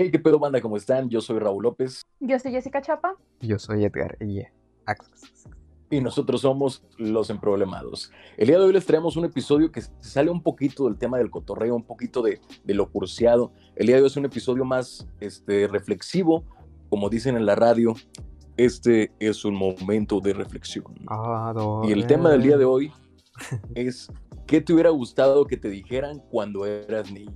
Hey, qué pedo, banda, ¿cómo están? Yo soy Raúl López. Yo soy Jessica Chapa. Yo soy Edgar y y nosotros somos los emproblemados. El día de hoy les traemos un episodio que sale un poquito del tema del cotorreo, un poquito de, de lo curseado. El día de hoy es un episodio más este, reflexivo, como dicen en la radio. Este es un momento de reflexión. Y el tema del día de hoy es ¿qué te hubiera gustado que te dijeran cuando eras niño?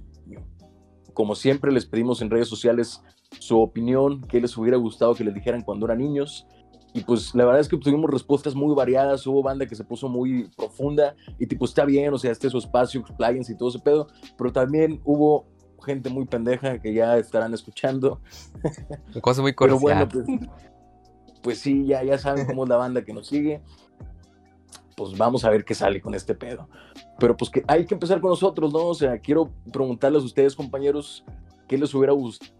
Como siempre les pedimos en redes sociales su opinión, qué les hubiera gustado que les dijeran cuando eran niños. Y pues la verdad es que tuvimos respuestas muy variadas, hubo banda que se puso muy profunda y tipo está bien, o sea, este es su espacio, expláyense y todo ese pedo, pero también hubo gente muy pendeja que ya estarán escuchando. Cosa muy Pero bueno, pues, pues, sí, ya, ya saben cómo es la banda que nos sigue. Pues vamos a ver qué sale con este pedo. Pero pues que hay que empezar con nosotros, ¿no? O sea, quiero preguntarles a ustedes, compañeros, ¿qué les hubiera gustado?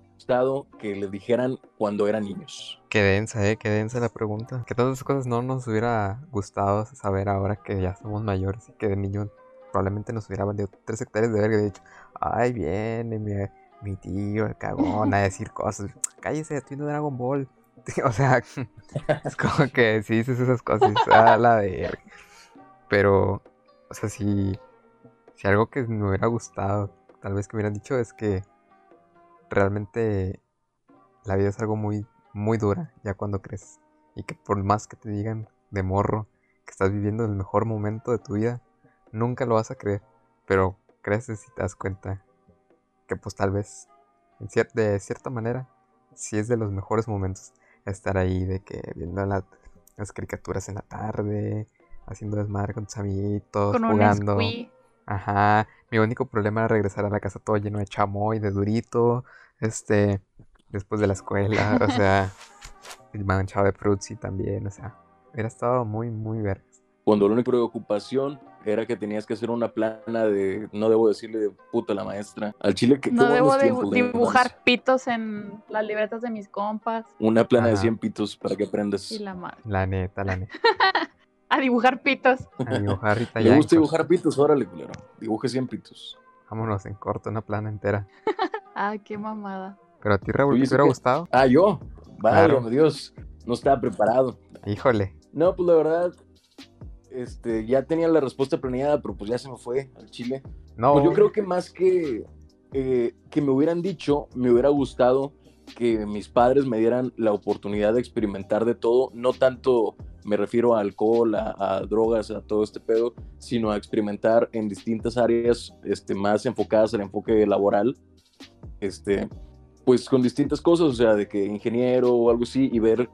que les dijeran cuando eran niños? Qué densa, ¿eh? Qué densa la pregunta. Que todas esas cosas no nos hubiera gustado saber ahora que ya somos mayores y que de niño probablemente nos hubiera valido tres hectáreas de verga. De hecho, ay, viene mi, mi tío, el cagón, a decir cosas. Cállese, estoy viendo Dragon Ball. O sea, es como que si dices esas cosas, a la verga. Pero, o sea, si, si algo que me hubiera gustado, tal vez que me hubieran dicho es que realmente la vida es algo muy, muy dura ya cuando creces. Y que por más que te digan de morro que estás viviendo el mejor momento de tu vida, nunca lo vas a creer. Pero creces y te das cuenta que pues tal vez, en de cierta manera, sí es de los mejores momentos estar ahí, de que viendo las caricaturas en la tarde, haciendo desmadre con tus amiguitos, jugando. Ajá, mi único problema era regresar a la casa todo lleno de chamoy, de durito, este, después de la escuela, o sea, manchado de frutzi también, o sea, hubiera estado muy, muy vergas. Cuando la única preocupación era que tenías que hacer una plana de, no debo decirle de puta la maestra, al chile que... No debo dibujar pitos en las libretas de mis compas. Una plana de 100 pitos para que aprendas. Y la madre. La neta, la neta. A dibujar pitos. A dibujar Rita Me gusta dibujar pitos, órale, culero. Dibuje 100 pitos. Vámonos en corto, una plana entera. Ay, qué mamada. Pero a ti, Raúl, ¿te hubiera gustado? Ah, yo. Vale, Dios. No estaba preparado. Híjole. No, pues la verdad, este, ya tenía la respuesta planeada, pero pues ya se me fue al Chile. No. Pues yo creo que más que eh, que me hubieran dicho, me hubiera gustado que mis padres me dieran la oportunidad de experimentar de todo, no tanto me refiero a alcohol, a, drogas, a todo este pedo, sino a experimentar en distintas áreas este, más enfocadas al enfoque laboral, este, pues con distintas cosas, o sea, de que ingeniero o algo así, y ver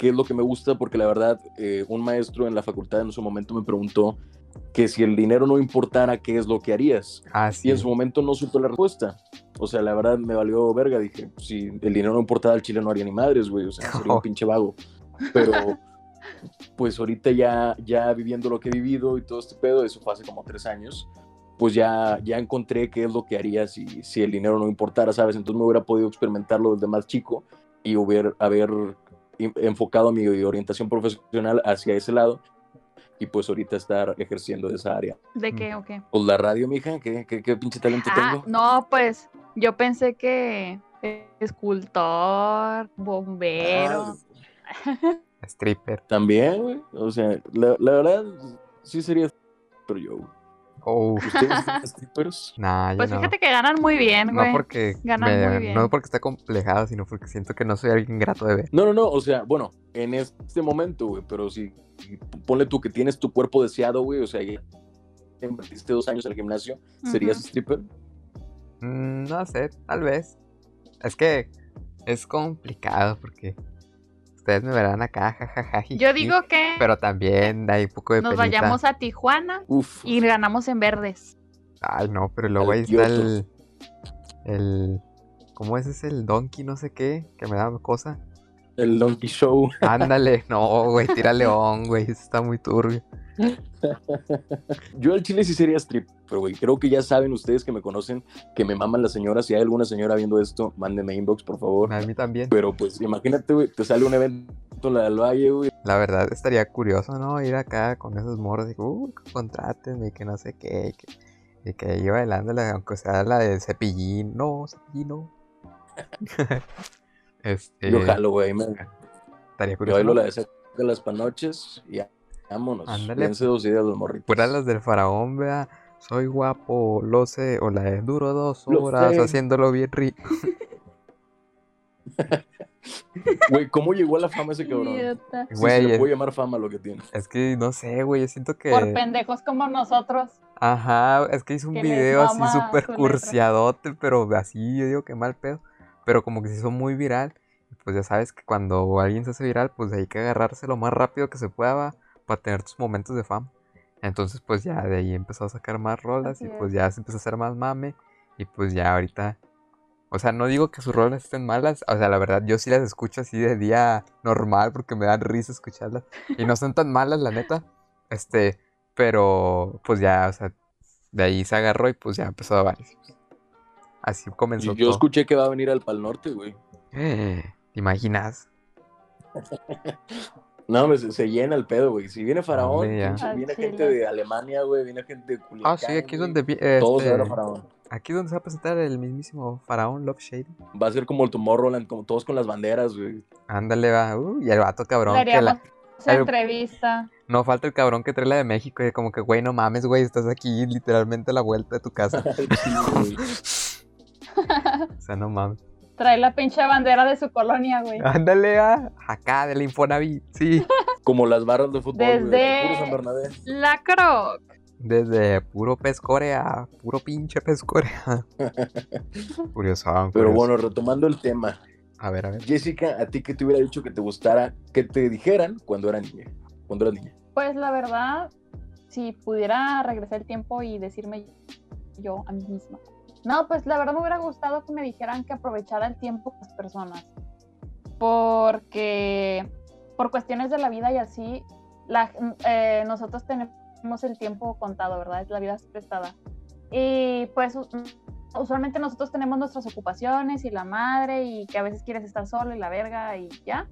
qué es lo que me gusta, porque la verdad, eh, un maestro en la facultad en su momento me preguntó que si el dinero no importara, ¿qué es lo que harías? Ah, y en su momento no supe la respuesta. O sea, la verdad me valió verga. Dije, si el dinero no importara, el chile no haría ni madres, güey. O sea, sería un pinche vago. Pero, pues ahorita ya, ya viviendo lo que he vivido y todo este pedo, eso fue hace como tres años, pues ya, ya encontré qué es lo que haría si, si el dinero no importara, ¿sabes? Entonces me hubiera podido experimentarlo desde más chico y hubiera, haber enfocado mi orientación profesional hacia ese lado y pues ahorita estar ejerciendo esa área. ¿De qué o qué? Pues la radio, mija, ¿qué, qué, qué pinche talento ah, tengo? No, pues yo pensé que escultor, bombero. Ah, stripper. También, güey. O sea, la, la, verdad, sí sería pero yo. Oh. ¿Ustedes son strippers? Nah, pues fíjate que ganan muy bien, güey. No porque, ganan muy bien. no porque está complejado, sino porque siento que no soy alguien grato de ver. No, no, no. O sea, bueno, en este momento, güey, pero si ponle tú que tienes tu cuerpo deseado, güey, o sea, ya invertiste dos años en el gimnasio, ¿serías stripper? Mm, no sé, tal vez. Es que es complicado porque ustedes me verán acá, jajaja. Yo digo que. Pero también hay un poco de. Nos vayamos a Tijuana y ganamos en verdes. Ay, no, pero luego ahí está el. El. ¿Cómo es ese? El Donkey, no sé qué, que me da cosa. El Donkey Show. Ándale, no, güey, tira león, güey, eso está muy turbio. Yo al chile sí sería strip, pero güey, creo que ya saben ustedes que me conocen, que me maman las señoras. Si hay alguna señora viendo esto, mándenme inbox, por favor. A mí también. Pero pues imagínate, güey, te sale un evento en la del Valle, güey. La verdad estaría curioso, ¿no? Ir acá con esos morros y uh, contrátenme y que no sé qué. Y que, y que bailando, aunque sea la de cepillín. No, cepillín no. este, Yo jalo, güey. Me, estaría yo curioso. bailo ¿no? la de las panoches y vámonos. Ándale. Piense dos ideas los morritos. Puras las del faraón, vea. Soy guapo, lo sé. O la de duro dos horas haciéndolo bien rico. Güey, ¿cómo llegó a la fama ese cabrón? Si Güey, se le es, puede llamar fama lo que tiene. es que no sé, güey. Yo siento que. Por pendejos como nosotros. Ajá, es que hizo un Que video así súper cursiadote, pero así, yo digo que mal pedo. Pero como que se hizo muy viral. Pues ya sabes que cuando alguien se hace viral, pues hay que agarrarse lo más rápido que se pueda va, para tener tus momentos de fama. Entonces, pues ya de ahí empezó a sacar más rolas Así y pues es. ya se empezó a hacer más mame. Y pues ya ahorita. O sea, no digo que sus rolas estén malas. O sea, la verdad, yo sí las escucho así de día normal porque me dan risa escucharlas. Y no son tan malas, la neta. Este, pero pues ya, o sea, de ahí se agarró y pues ya empezó a varios. Así comenzó Y yo todo. escuché que va a venir al Pal Norte, güey. ¿Te imaginas? No, me- se, se llena el pedo, güey. Si viene Faraón, Hombre, Al viene chile. gente de Alemania, güey. Viene gente de Culiacán. Ah, sí, aquí es donde vi- Todos este, Faraón. aquí es donde se va a presentar el mismísimo faraón Love Shady. Va a ser como el Tomorrowland, como todos con las banderas, güey. Ándale, va. Uh, y el vato cabrón que la- entrevista. No falta el cabrón que trae la de México y como que, güey, no mames, güey, estás aquí literalmente a la vuelta de tu casa. Sí. O sea, no mames. Trae la pinche bandera de su colonia, güey. Ándale, ah, acá del Infonavit, sí. como las barras de fútbol, güey. de Desde- Puro San Bernabé. La Croc. Desde puro pescore a puro pinche pescore. Curioso. Pero bueno, retomando el tema. A ver, a ver. Jessica, ¿a ti qué te hubiera dicho que te gustara, que te dijeran cuando era niña? Cuando eras niña. Pues la verdad, si pudiera regresar el tiempo y decirme yo a mí misma. No, pues la verdad me hubiera gustado que me dijeran que aprovechara el tiempo con las personas. Porque por cuestiones de la vida y así, eh, nosotros tenemos el tiempo contado, ¿verdad? La vida es prestada. Y pues usualmente nosotros tenemos nuestras ocupaciones y la madre y que a veces quieres estar solo y la verga y ya.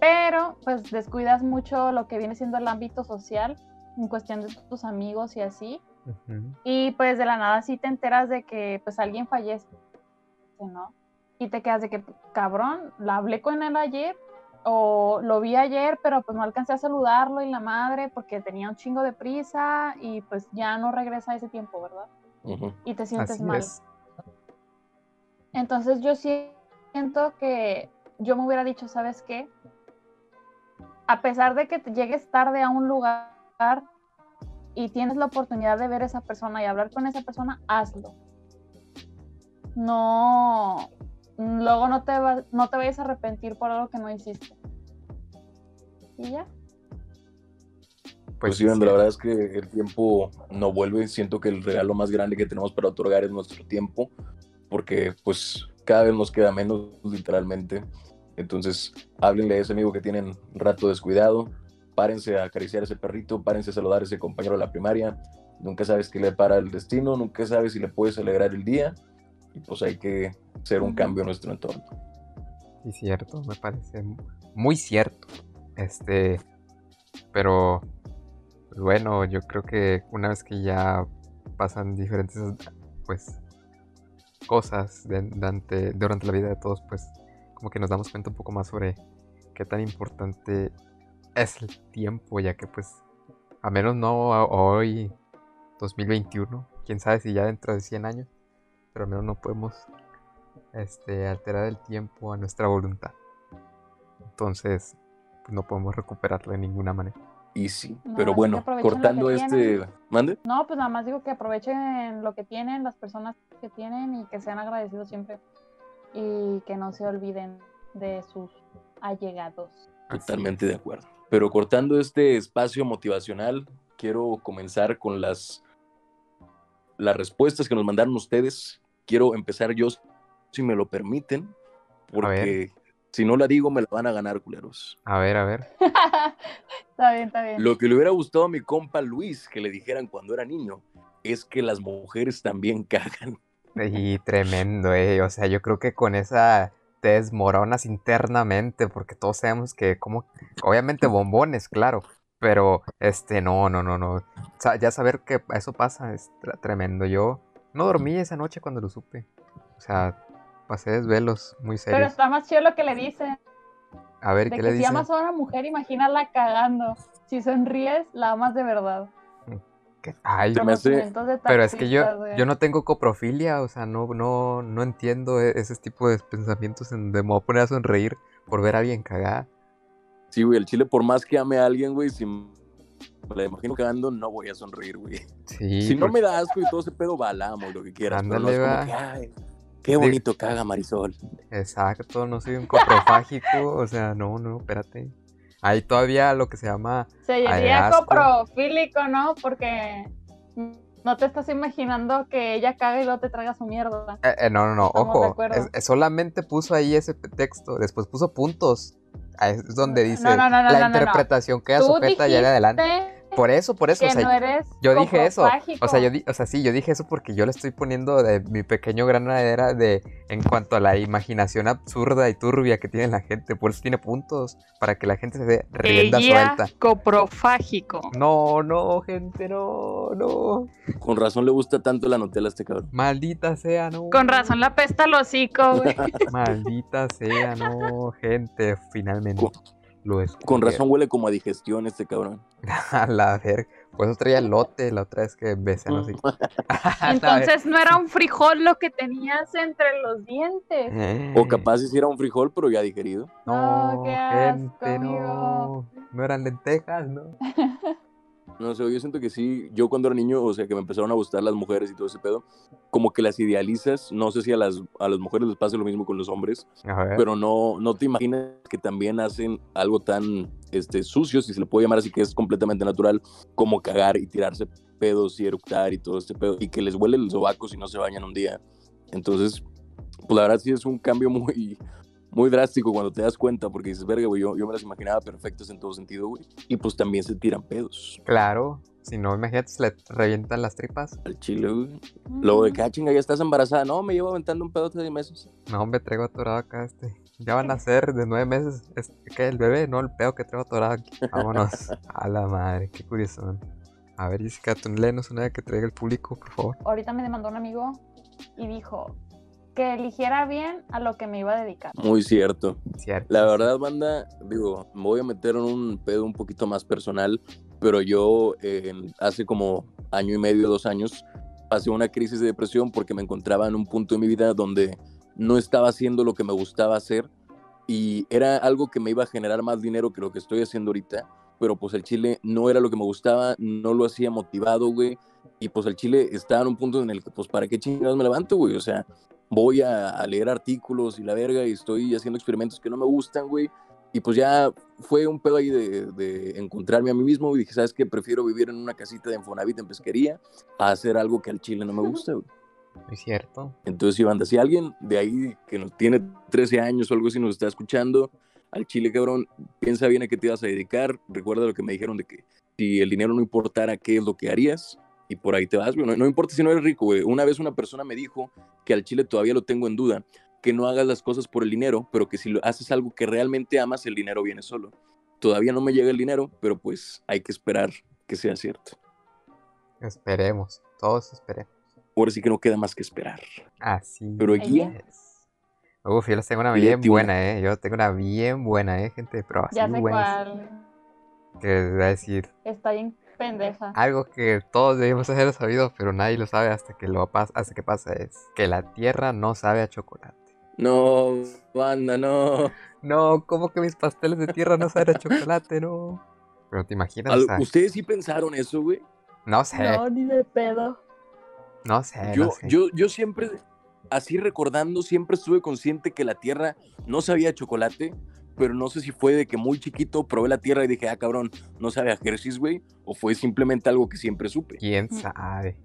Pero pues descuidas mucho lo que viene siendo el ámbito social en cuestión de tus amigos y así. Y pues de la nada sí te enteras de que pues alguien fallece, ¿no? Y te quedas de que, cabrón, la hablé con él ayer o lo vi ayer, pero pues no alcancé a saludarlo y la madre porque tenía un chingo de prisa y pues ya no regresa ese tiempo, ¿verdad? Y te sientes Así mal. es. Entonces yo siento que yo me hubiera dicho, ¿sabes qué? A pesar de que te llegues tarde a un lugar y tienes la oportunidad de ver a esa persona y hablar con esa persona, hazlo. No, luego no te, va- no te vayas a arrepentir por algo que no hiciste. Y ya. Pues sí, Brenda, la verdad es que el tiempo no vuelve. Siento que el regalo más grande que tenemos para otorgar es nuestro tiempo, porque pues cada vez nos queda menos, literalmente. Entonces, háblenle a ese amigo que tienen un rato descuidado, párense a acariciar a ese perrito, párense a saludar a ese compañero de la primaria. Nunca sabes qué le para el destino, nunca sabes si le puedes alegrar el día. Y pues hay que hacer un cambio en nuestro entorno. Sí, cierto, me parece muy cierto. Este, pero pues bueno, yo creo que una vez que ya pasan diferentes pues cosas durante, durante la vida de todos, pues como que nos damos cuenta un poco más sobre qué tan importante es el tiempo, ya que pues a menos no a- hoy 2021, quién sabe si ya dentro de 100 años, pero al menos no podemos este, alterar el tiempo a nuestra voluntad. Entonces, pues no podemos recuperarlo de ninguna manera. Y sí, No, pero bueno, cortando este... tienen. ¿Mande? No, pues nada más digo que aprovechen lo que tienen, las personas que tienen y que sean agradecidos siempre. Y que no se olviden de sus allegados. Totalmente de acuerdo. Pero cortando este espacio motivacional, quiero comenzar con las, las respuestas que nos mandaron ustedes. Quiero empezar yo, si me lo permiten, porque si no la digo, me la van a ganar, culeros. A ver, a ver. está bien, está bien. Lo que le hubiera gustado a mi compa Luis que le dijeran cuando era niño es que las mujeres también cagan. Y tremendo, eh. O sea, yo creo que con esa te desmoronas internamente, porque todos sabemos que, como, obviamente bombones, claro. Pero, este, no, no, no, no. Sa- ya saber que eso pasa es tremendo. Yo no dormí esa noche cuando lo supe. O sea, pasé desvelos muy Pero serios. está más chido lo que le dicen. A ver, De ¿qué que le si dice? amas a una mujer, imagínala cagando. Si sonríes, la amas de verdad. Que- Ay, me hace- de pero es que yo, güey. yo no tengo coprofilia, o sea, no, no, no entiendo e- ese tipo de pensamientos en donde me voy a poner a sonreír por ver a alguien cagar. Sí, güey, el chile, por más que ame a alguien, güey, si me la imagino cagando, no voy a sonreír, güey. Sí, si no me da asco y todo ese pedo, balamos, lo que quieras. no Ándale, es como va. que, ay, qué bonito caga Marisol. Exacto, no soy un coprofágico, o sea, no, no, espérate. Hay todavía lo que se llama, Se Ay, diría asco. coprofílico, ¿no? Porque no te estás imaginando que ella caga y luego te traga su mierda. eh, eh, no, no, no, ojo, acuerdo. es- es solamente puso ahí ese texto, después puso puntos. Ahí Es donde dice no, no, no, la interpretación queda sujeta ya de adelante. Por eso, por eso, que o sea, no eres yo dije eso. O sea, yo di- o sea, sí, yo dije eso porque yo le estoy poniendo de mi pequeño granadera de en cuanto a la imaginación absurda y turbia que tiene la gente. Por eso tiene puntos. Para que la gente se dé rienda suelta. coprofágico. No, no, gente, no, no. Con razón le gusta tanto la Nutella a este cabrón. Maldita sea, no. Con razón la pesta al hocico, güey. Maldita sea, no, gente, finalmente. Con- Lo es. Con razón huele como a digestión este cabrón. A la verga. Por eso traía lote la otra vez que besé, no sé. Entonces no era un frijol lo que tenías entre los dientes. O capaz hiciera un frijol, pero ya digerido. No, No, qué asco, gente, no. amigo. No eran lentejas, ¿no? No sé, yo siento que sí, yo cuando era niño, o sea, que me empezaron a gustar las mujeres y todo ese pedo, como que las idealizas, no sé si a las, a las mujeres les pasa lo mismo con los hombres, pero no, no te imaginas que también hacen algo tan este, sucio, si se le puede llamar así, que es completamente natural, como cagar y tirarse pedos y eructar y todo este pedo, y que les huele el sobaco si no se bañan un día. Entonces, pues la verdad sí es un cambio muy, muy drástico cuando te das cuenta, porque dices, verga, güey, yo, yo me las imaginaba perfectas en todo sentido, güey. Y pues también se tiran pedos Claro. Si no, imagínate, se le revientan las tripas. al chile, güey. Luego de que, ah, chinga, ya estás embarazada. No, me llevo aventando un pedo de meses. No, hombre, traigo atorado acá este. Ya van a ser de nueve meses. Este, ¿Qué? El bebé, no, el pedo que traigo atorado aquí. Vámonos. A la madre, qué curioso. A ver, Jessica, tú léenos una que traiga el público, por favor. Ahorita me demandó un amigo y dijo que eligiera bien a lo que me iba a dedicar. Muy cierto. Cierto. La verdad, banda, digo, me voy a meter en un pedo un poquito más personal, pero yo eh, hace como año y medio, dos años, pasé una crisis de depresión porque me encontraba en un punto de mi vida donde no estaba haciendo lo que me gustaba hacer y era algo que me iba a generar más dinero que lo que estoy haciendo ahorita, pero pues el chile no era lo que me gustaba, no lo hacía motivado, güey, y pues el chile estaba en un punto en el que, pues, ¿para qué chingados me levanto, güey? O sea, voy a, a leer artículos y la verga y estoy haciendo experimentos que no me gustan, güey. Y pues ya fue un pedo ahí de, de encontrarme a mí mismo y dije, ¿sabes qué? Prefiero vivir en una casita de Infonavit en pesquería a hacer algo que al chile no me gusta, güey. Muy cierto. Entonces, banda, si alguien de ahí que nos tiene 13 años o algo así nos está escuchando, al chile, cabrón, piensa bien a qué te vas a dedicar. Recuerda lo que me dijeron de que si el dinero no importara, ¿qué es lo que harías? Y por ahí te vas, güey. No, no importa si no eres rico, güey. Una vez una persona me dijo que al chile todavía lo tengo en duda, que no hagas las cosas por el dinero, pero que si lo haces algo que realmente amas, el dinero viene solo. Todavía no me llega el dinero, pero pues hay que esperar que sea cierto. Esperemos. Todos esperemos. Ahora sí que no queda más que esperar. Así Pero aquí- es. Uf, yo les tengo una bien buena, eh. Yo tengo una bien buena, eh, gente. Pero así Ya sé buena. cuál. Que les voy a decir Está bien pendeja. algo que todos debemos haber sabido, pero nadie lo sabe hasta que lo pasa, hasta que pasa es que la tierra no sabe a chocolate. No, banda, no. No, ¿cómo que mis pasteles de tierra no saben a chocolate? No. Pero te imaginas, Al- o sea, ¿Ustedes sí pensaron eso, güey? no sé, no, ni de pedo. sé, Yo, no sé. yo, yo siempre, así recordando, siempre estuve consciente que la tierra no sabía a chocolate, pero no sé si fue de que muy chiquito probé la tierra y dije, ah, cabrón, no sabe a Hershey's, güey, o fue simplemente algo que siempre supe. ¿Quién Mm. sabe?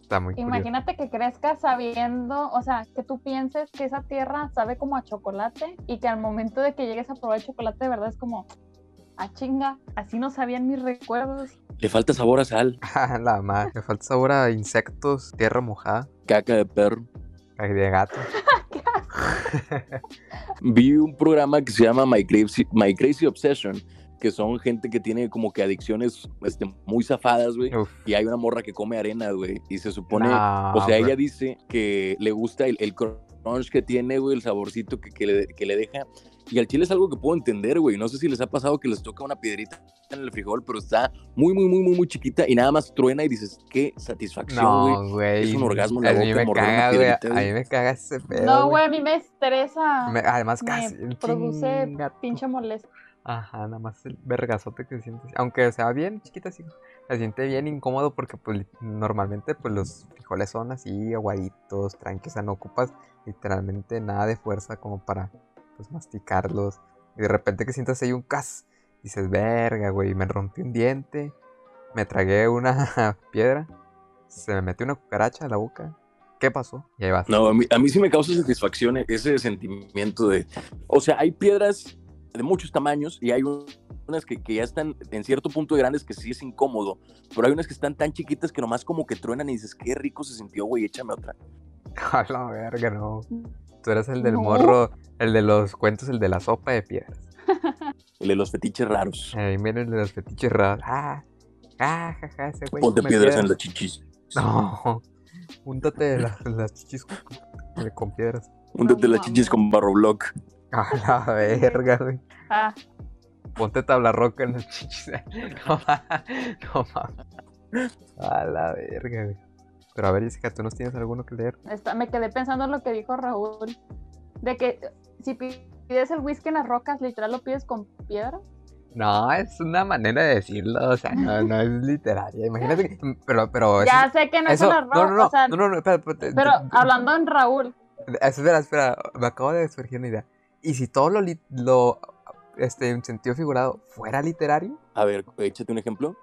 Está muy curioso. Imagínate que crezcas sabiendo, o sea, que tú pienses que esa tierra sabe como a chocolate y que al momento de que llegues a probar el chocolate de verdad es como, a chinga, así no sabían mis recuerdos. Le falta sabor a sal, Ah, la madre, me falta sabor a insectos, tierra mojada, caca de perro. ay, de gato. Vi un programa que se llama My Crazy, My Crazy Obsession, que son gente que tiene como que adicciones este, muy zafadas, güey. Y hay una morra que come arena, güey. Y se supone, o sea, bro. ella dice que le gusta el, el crunch que tiene, güey, el saborcito que, que, le, que le deja. Y al chile es algo que puedo entender, güey. No sé si les ha pasado que les toca una piedrita en el frijol, pero está muy, muy, muy, muy, muy chiquita y nada más truena y dices, qué satisfacción, güey. No, güey. Es un orgasmo en A la mí boca me caga, güey. A mí me caga ese pedo. No, güey, a mí me estresa. Me- además, me casi. un produce pinche molestia. Ajá, nada más el vergazote que sientes. Aunque sea bien chiquita, sí. Se siente bien incómodo porque, pues, normalmente, pues, los frijoles son así, aguaditos, tranquilos. O sea, no ocupas literalmente nada de fuerza como para, pues, masticarlos. Y de repente que sientas ahí un cas, dices, verga, güey, me rompí un diente, me tragué una piedra, se me metió una cucaracha a la boca. ¿Qué pasó? Y ahí vas. No, a mí, a mí sí me causa satisfacción ese sentimiento de. O sea, hay piedras de muchos tamaños y hay un- unas que, que ya están en cierto punto de grandes que sí es incómodo, pero hay unas que están tan chiquitas que nomás como que truenan y dices, qué rico se sintió, güey, échame otra. A la verga, no. Tú eres el del No. morro, el de los cuentos, el de la sopa de piedras. El de los fetiches raros. Ahí viene el de los fetiches raros. Ah, ah, jaja, ese güey. Ponte come piedras en los chichis. No, úntate las, las chichis con, piedras. Úntate las mames. chichis con barro block. A la verga, güey. Ah, Ponte tabla roca en las chichis. No, no mames. A la verga, güey. Pero a ver, Jessica, ¿tú nos tienes alguno que leer? está- me quedé pensando en lo que dijo Raúl. De que si pides el whisky en las rocas, literal lo pides con piedra. No, es una manera de decirlo, o sea, no, no es literaria. Imagínate que. Pero, pero. eso- Ya sé que no eso, es las no, no, rocas, no, o sea, no, no, no, espera, espera, pero hablando en Raúl, Espera, espera, me acabo de surgir una idea. ¿Y si todo lo, lo este, en sentido figurado fuera literario? A ver, échate un ejemplo.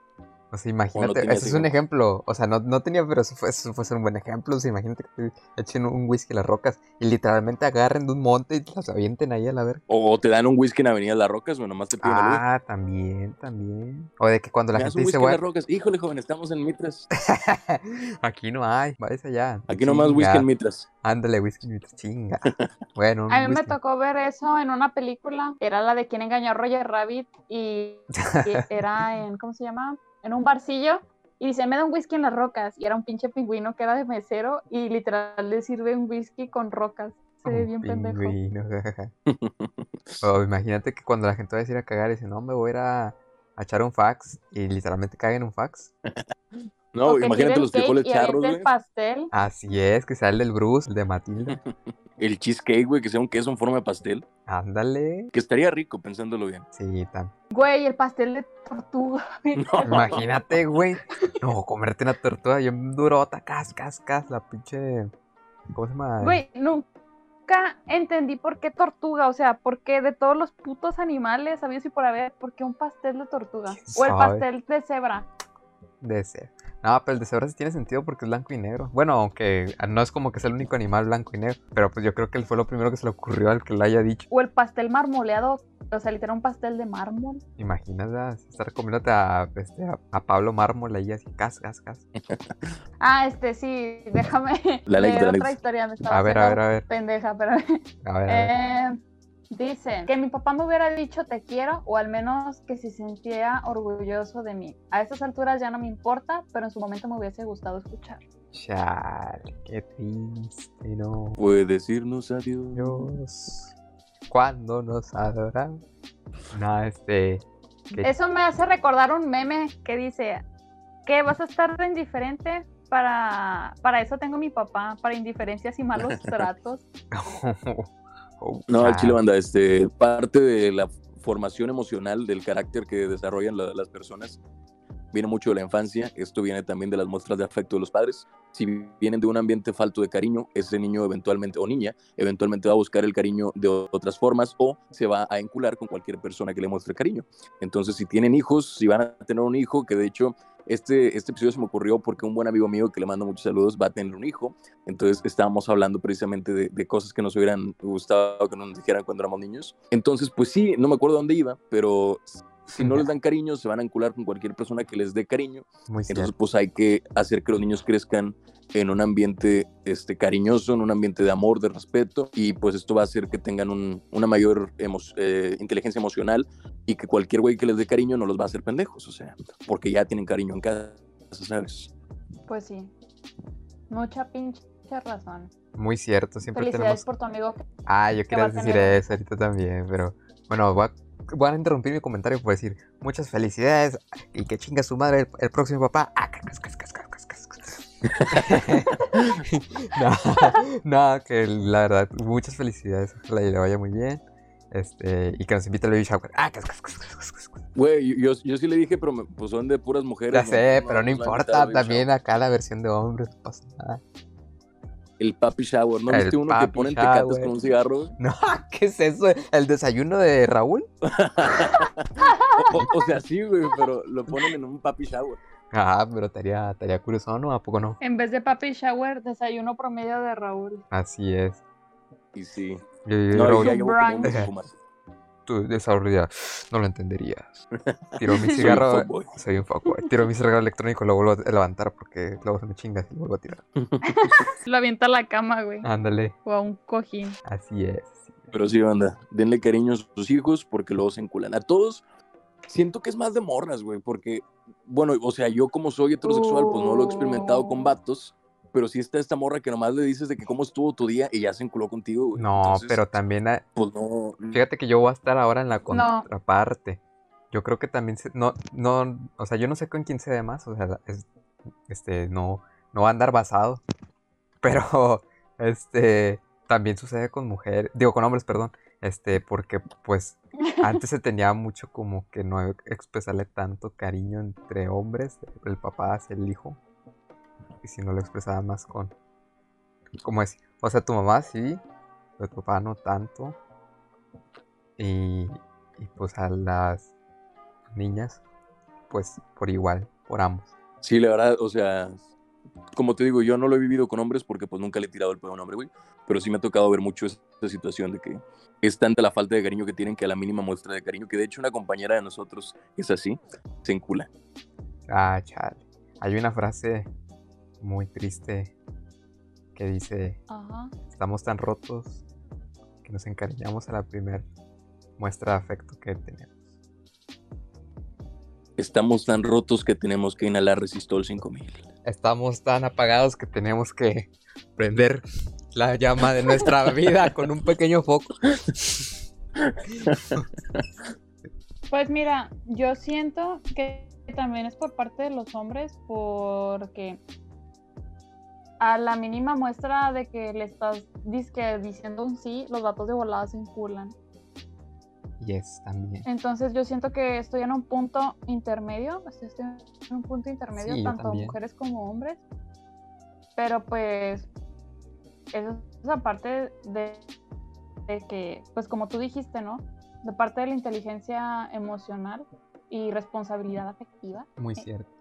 O sea, imagínate, ese es un ejemplo? O sea, no, no tenía, pero eso fue, eso fue un buen ejemplo. O sea, imagínate que te echen un whisky a las rocas y literalmente agarren de un monte y las avienten ahí a la verga. O te dan un whisky en Avenida Las Rocas, o nomás te piden el. Ah, también, también. O de que cuando la ¿Me das gente un dice, whisky en bueno, Las Rocas? Híjole, joven, estamos en Mitras. aquí no hay, váyase allá. Aquí nomás whisky en Mitras. Ándale, whisky, chinga. Bueno, a mí me tocó ver eso en una película. Era la de quien engañó a Roger Rabbit y, y era en, ¿cómo se llama? En un barcillo. Y dice, me da un whisky en las rocas. Y era un pinche pingüino que era de mesero y literal le sirve un whisky con rocas. Se ve bien pendejo. pingüino, jajaja. O imagínate que cuando la gente va a decir a cagar, dice, no, me voy a ir a, a echar un fax. Y literalmente caguen un fax. No, imagínate los frijoles charros, el güey. pastel. Así es, que sale el del Bruce, el de Matilda. El cheesecake, güey, que sea un queso en forma de pastel. Ándale. Que estaría rico pensándolo bien. Sí, tan. Güey, el pastel de tortuga. No, Imagínate, güey. No, comerte una tortuga bien durota, cas, cas, cas, la pinche. ¿Cómo se llama? Güey, nunca entendí por qué tortuga, o sea, por qué de todos los putos animales, sabías y por haber, por qué un pastel de tortuga ¿Quién o el pastel de cebra. De ser. No, pero el de cebra sí tiene sentido porque es blanco y negro. Bueno, aunque no es como que sea el único animal blanco y negro. Pero pues yo creo que él fue lo primero que se le ocurrió al que lo haya dicho. O el pastel marmoleado, o sea, literal un pastel de mármol. Imagínate estar comiéndote a, este, a, a Pablo Mármol ahí así, cas, cas, cas. Ah, este sí, déjame La la otra historia. Me estaba A ver, a ver, a ver. Pendeja, pero A ver, a ver. Eh, dice que mi papá me hubiera dicho te quiero o al menos que se sintiera orgulloso de mí. A estas alturas ya no me importa, pero en su momento me hubiese gustado escuchar. Chale, qué triste, no. Puedes irnos adiós. Dios, cuando nos adoramos. No, este. que- Eso me hace recordar un meme que dice que vas a estar de indiferente para, para eso tengo mi papá, para indiferencias y malos tratos. Oh, No, el chile banda, este, parte de la formación emocional del carácter que desarrollan la- las personas viene mucho de la infancia, esto viene también de las muestras de afecto de los padres. Si vienen de un ambiente falto de cariño, ese niño eventualmente o niña eventualmente va a buscar el cariño de otras formas o se va a encular con cualquier persona que le muestre cariño. Entonces, si tienen hijos, si van a tener un hijo, que de hecho este, este episodio se me ocurrió porque un buen amigo mío que le mando muchos saludos va a tener un hijo. Entonces estábamos hablando precisamente de, de cosas que nos hubieran gustado que nos dijeran cuando éramos niños. Entonces, pues sí, no me acuerdo dónde iba, pero si no les dan cariño, se van a encular con cualquier persona que les dé cariño. Muy Entonces, cierto. pues hay que hacer que los niños crezcan en un ambiente este, cariñoso, en un ambiente de amor, de respeto, y pues esto va a hacer que tengan un- una mayor emo- eh, inteligencia emocional y que cualquier güey que les dé cariño no los va a hacer pendejos, o sea, porque ya tienen cariño en casa, ¿sabes? Pues sí, mucha pinche razón. Muy cierto, siempre Felicidades tenemos... por tu amigo. que- Ah, yo quería decir tener- eso ahorita también, pero bueno, voy a, voy a interrumpir mi comentario por decir muchas felicidades y que chinga su madre el, el próximo papá. Ah, cas, cas, cas, no, no, que la verdad, muchas felicidades, ojalá y le vaya muy bien. Este, y que nos invite al baby shower. Ah, cas, cas, cas. Güey, yo, yo sí le dije, pero me- pues son de puras mujeres. Ya ¿no? sé, No pero no va a importa, también acá la versión de hombres, no pasa nada. El papi shower, ¿no El viste uno que papi ponen tecates shower. con un cigarro? No, ¿qué es eso? ¿El desayuno de Raúl? O, sea, sí, güey, pero lo ponen en un papi shower. Ah, pero estaría, estaría curioso, ¿no? ¿A poco no? En vez de papi shower, desayuno promedio de Raúl. Así es. Y sí. Yo, yo- No, como un fumar. Tú de esa rueda no lo entenderías. Tiro mi Soy un cigarro. fuckboy. Soy un fuckboy. Tiro mi cigarro electrónico y lo vuelvo a levantar porque luego se me chinga y lo vuelvo a tirar. Lo avienta a la cama, güey. Ándale. O a un cojín. Así es. Pero sí, banda, denle cariño a sus hijos porque luego se enculan. A todos, siento que es más de morras, güey, porque, bueno, o sea, yo como soy heterosexual, pues no lo he experimentado con Oh. vatos, pero sí está esta morra que nomás le dices de que cómo estuvo tu día y ya se enculó contigo, güey. No, Entonces, pero también. Pues no. Fíjate que yo voy a estar ahora en la No. contraparte. Yo creo que también se- no, no, o sea, yo no sé con quién se ve más, o sea, es- este, no, no va a andar basado. Pero, este, también sucede con mujeres, digo con hombres, perdón, este, porque pues antes se tenía mucho como que no expresarle tanto cariño entre hombres, el papá hacia el hijo, y si no lo expresaba más con, ¿cómo es? O sea, tu mamá sí, pero tu papá no tanto. Y, y pues a las niñas, pues por igual, por ambos. Sí, la verdad, o sea, como te digo, yo no lo he vivido con hombres porque pues nunca le he tirado el pedo a un hombre, güey. Pero sí me ha tocado ver mucho esta situación de que es tanta la falta de cariño que tienen que a la mínima muestra de cariño, que de hecho una compañera de nosotros es así, se encula. Ah, chale. Hay una frase muy triste que dice, Ajá. estamos tan rotos que nos encariñamos a la primera muestra de afecto que tenemos. Estamos tan rotos que tenemos que inhalar Resistol 5000. Estamos tan apagados que tenemos que prender la llama de nuestra vida con un pequeño foco. Pues mira, yo siento que también es por parte de los hombres porque a la mínima muestra de que le estás dizque, diciendo un sí, los datos de volada se enculan. Yes, también. Entonces yo siento que estoy en un punto intermedio, estoy en un punto intermedio, Sí, tanto mujeres como hombres. Pero pues eso es aparte de, de que, pues como tú dijiste, ¿no? De parte de la inteligencia emocional y responsabilidad afectiva, Muy cierto.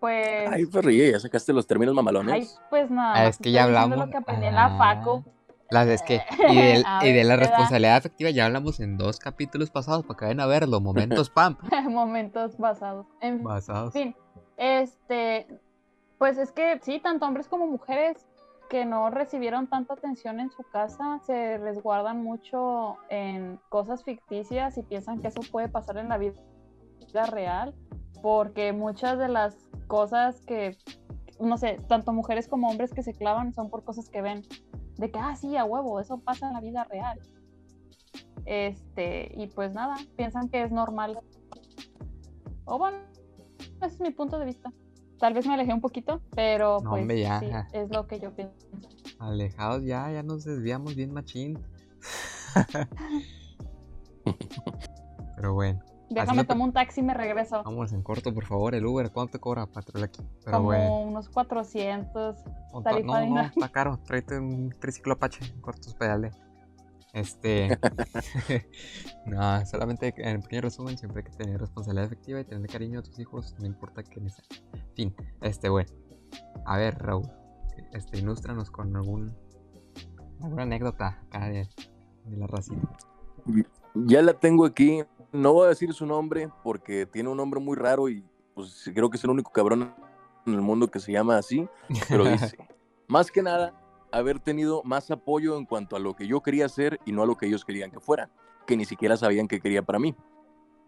Pues... Ay, Ferri, ya sacaste los términos mamalones. ay, pues nada. Ah, es que ya hablamos. lo que aprendí en la Ah. FACO. Las es que y de, A y de la responsabilidad afectiva ya hablamos en dos capítulos pasados para que vayan a verlo, momentos pam. Momentos basados. En Basados. fin, este, pues es que sí, tanto hombres como mujeres que no recibieron tanta atención en su casa se resguardan mucho en cosas ficticias y piensan que eso puede pasar en la vida real, porque muchas de las cosas que, no sé, tanto mujeres como hombres que se clavan son por cosas que ven, de que, ah, sí, a huevo, eso pasa en la vida real. Este, y pues nada, piensan que es normal. O bueno, ese es mi punto de vista. Tal vez me alejé un poquito, pero No, pues hombre, ya. sí, es lo que yo pienso. Alejados ya, ya nos desviamos bien machín. Pero bueno, Déjame me- tomar un taxi y me regreso. vámonos en corto, por favor. El Uber, ¿cuánto te cobra patrón aquí? Pero Como unos 400. un tarifa to- No, no, está caro. Tráete un triciclo Apache, cortos pedales. Este. no, solamente en pequeño resumen, siempre hay que tener responsabilidad efectiva y tener cariño a tus hijos, no importa quiénes sean. Fin, este, bueno. A ver, Raúl, este, ilústranos con algún. alguna anécdota acá de, de la racita. Ya la tengo aquí. No voy a decir su nombre porque tiene un nombre muy raro y pues creo que es el único cabrón en el mundo que se llama así. Pero dice, más que nada, haber tenido más apoyo en cuanto a lo que yo quería hacer y no a lo que ellos querían que fuera, que ni siquiera sabían que quería para mí.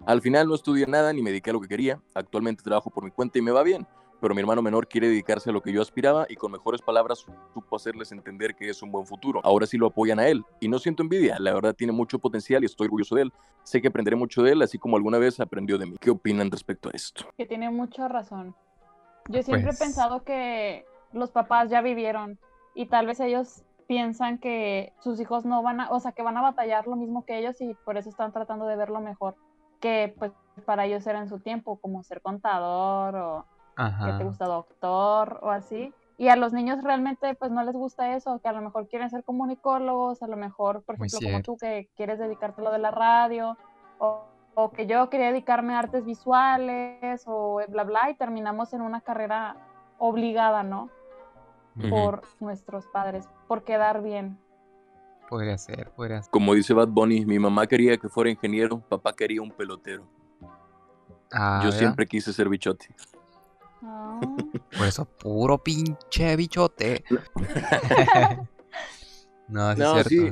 Al final no estudié nada ni me dediqué a lo que quería. Actualmente trabajo por mi cuenta y me va bien. Pero mi hermano menor quiere dedicarse a lo que yo aspiraba y con mejores palabras supo hacerles entender que es un buen futuro. Ahora sí lo apoyan a él y no siento envidia, la verdad tiene mucho potencial y estoy orgulloso de él. Sé que aprenderé mucho de él, así como alguna vez aprendió de mí. ¿Qué opinan respecto a esto? Que tiene mucha razón. Yo siempre Pues- he pensado que los papás ya vivieron y tal vez ellos piensan que sus hijos no van a, o sea, que van a batallar lo mismo que ellos y por eso están tratando de verlo mejor que pues para ellos era en su tiempo, como ser contador o que te gusta doctor o así. Y a los niños realmente pues no les gusta eso, que a lo mejor quieren ser comunicólogos, a lo mejor, por ejemplo, como tú que quieres dedicarte a lo de la radio, o, o que yo quería dedicarme a artes visuales o bla bla, y terminamos en una carrera obligada, ¿no? Por nuestros padres, por quedar bien. Podría ser, podría ser. Como dice Bad Bunny, mi mamá quería que fuera ingeniero, papá quería un pelotero. Ah, yo ¿verdad? siempre quise ser bichote. Por eso, puro pinche bichote. no, sí No, es sí,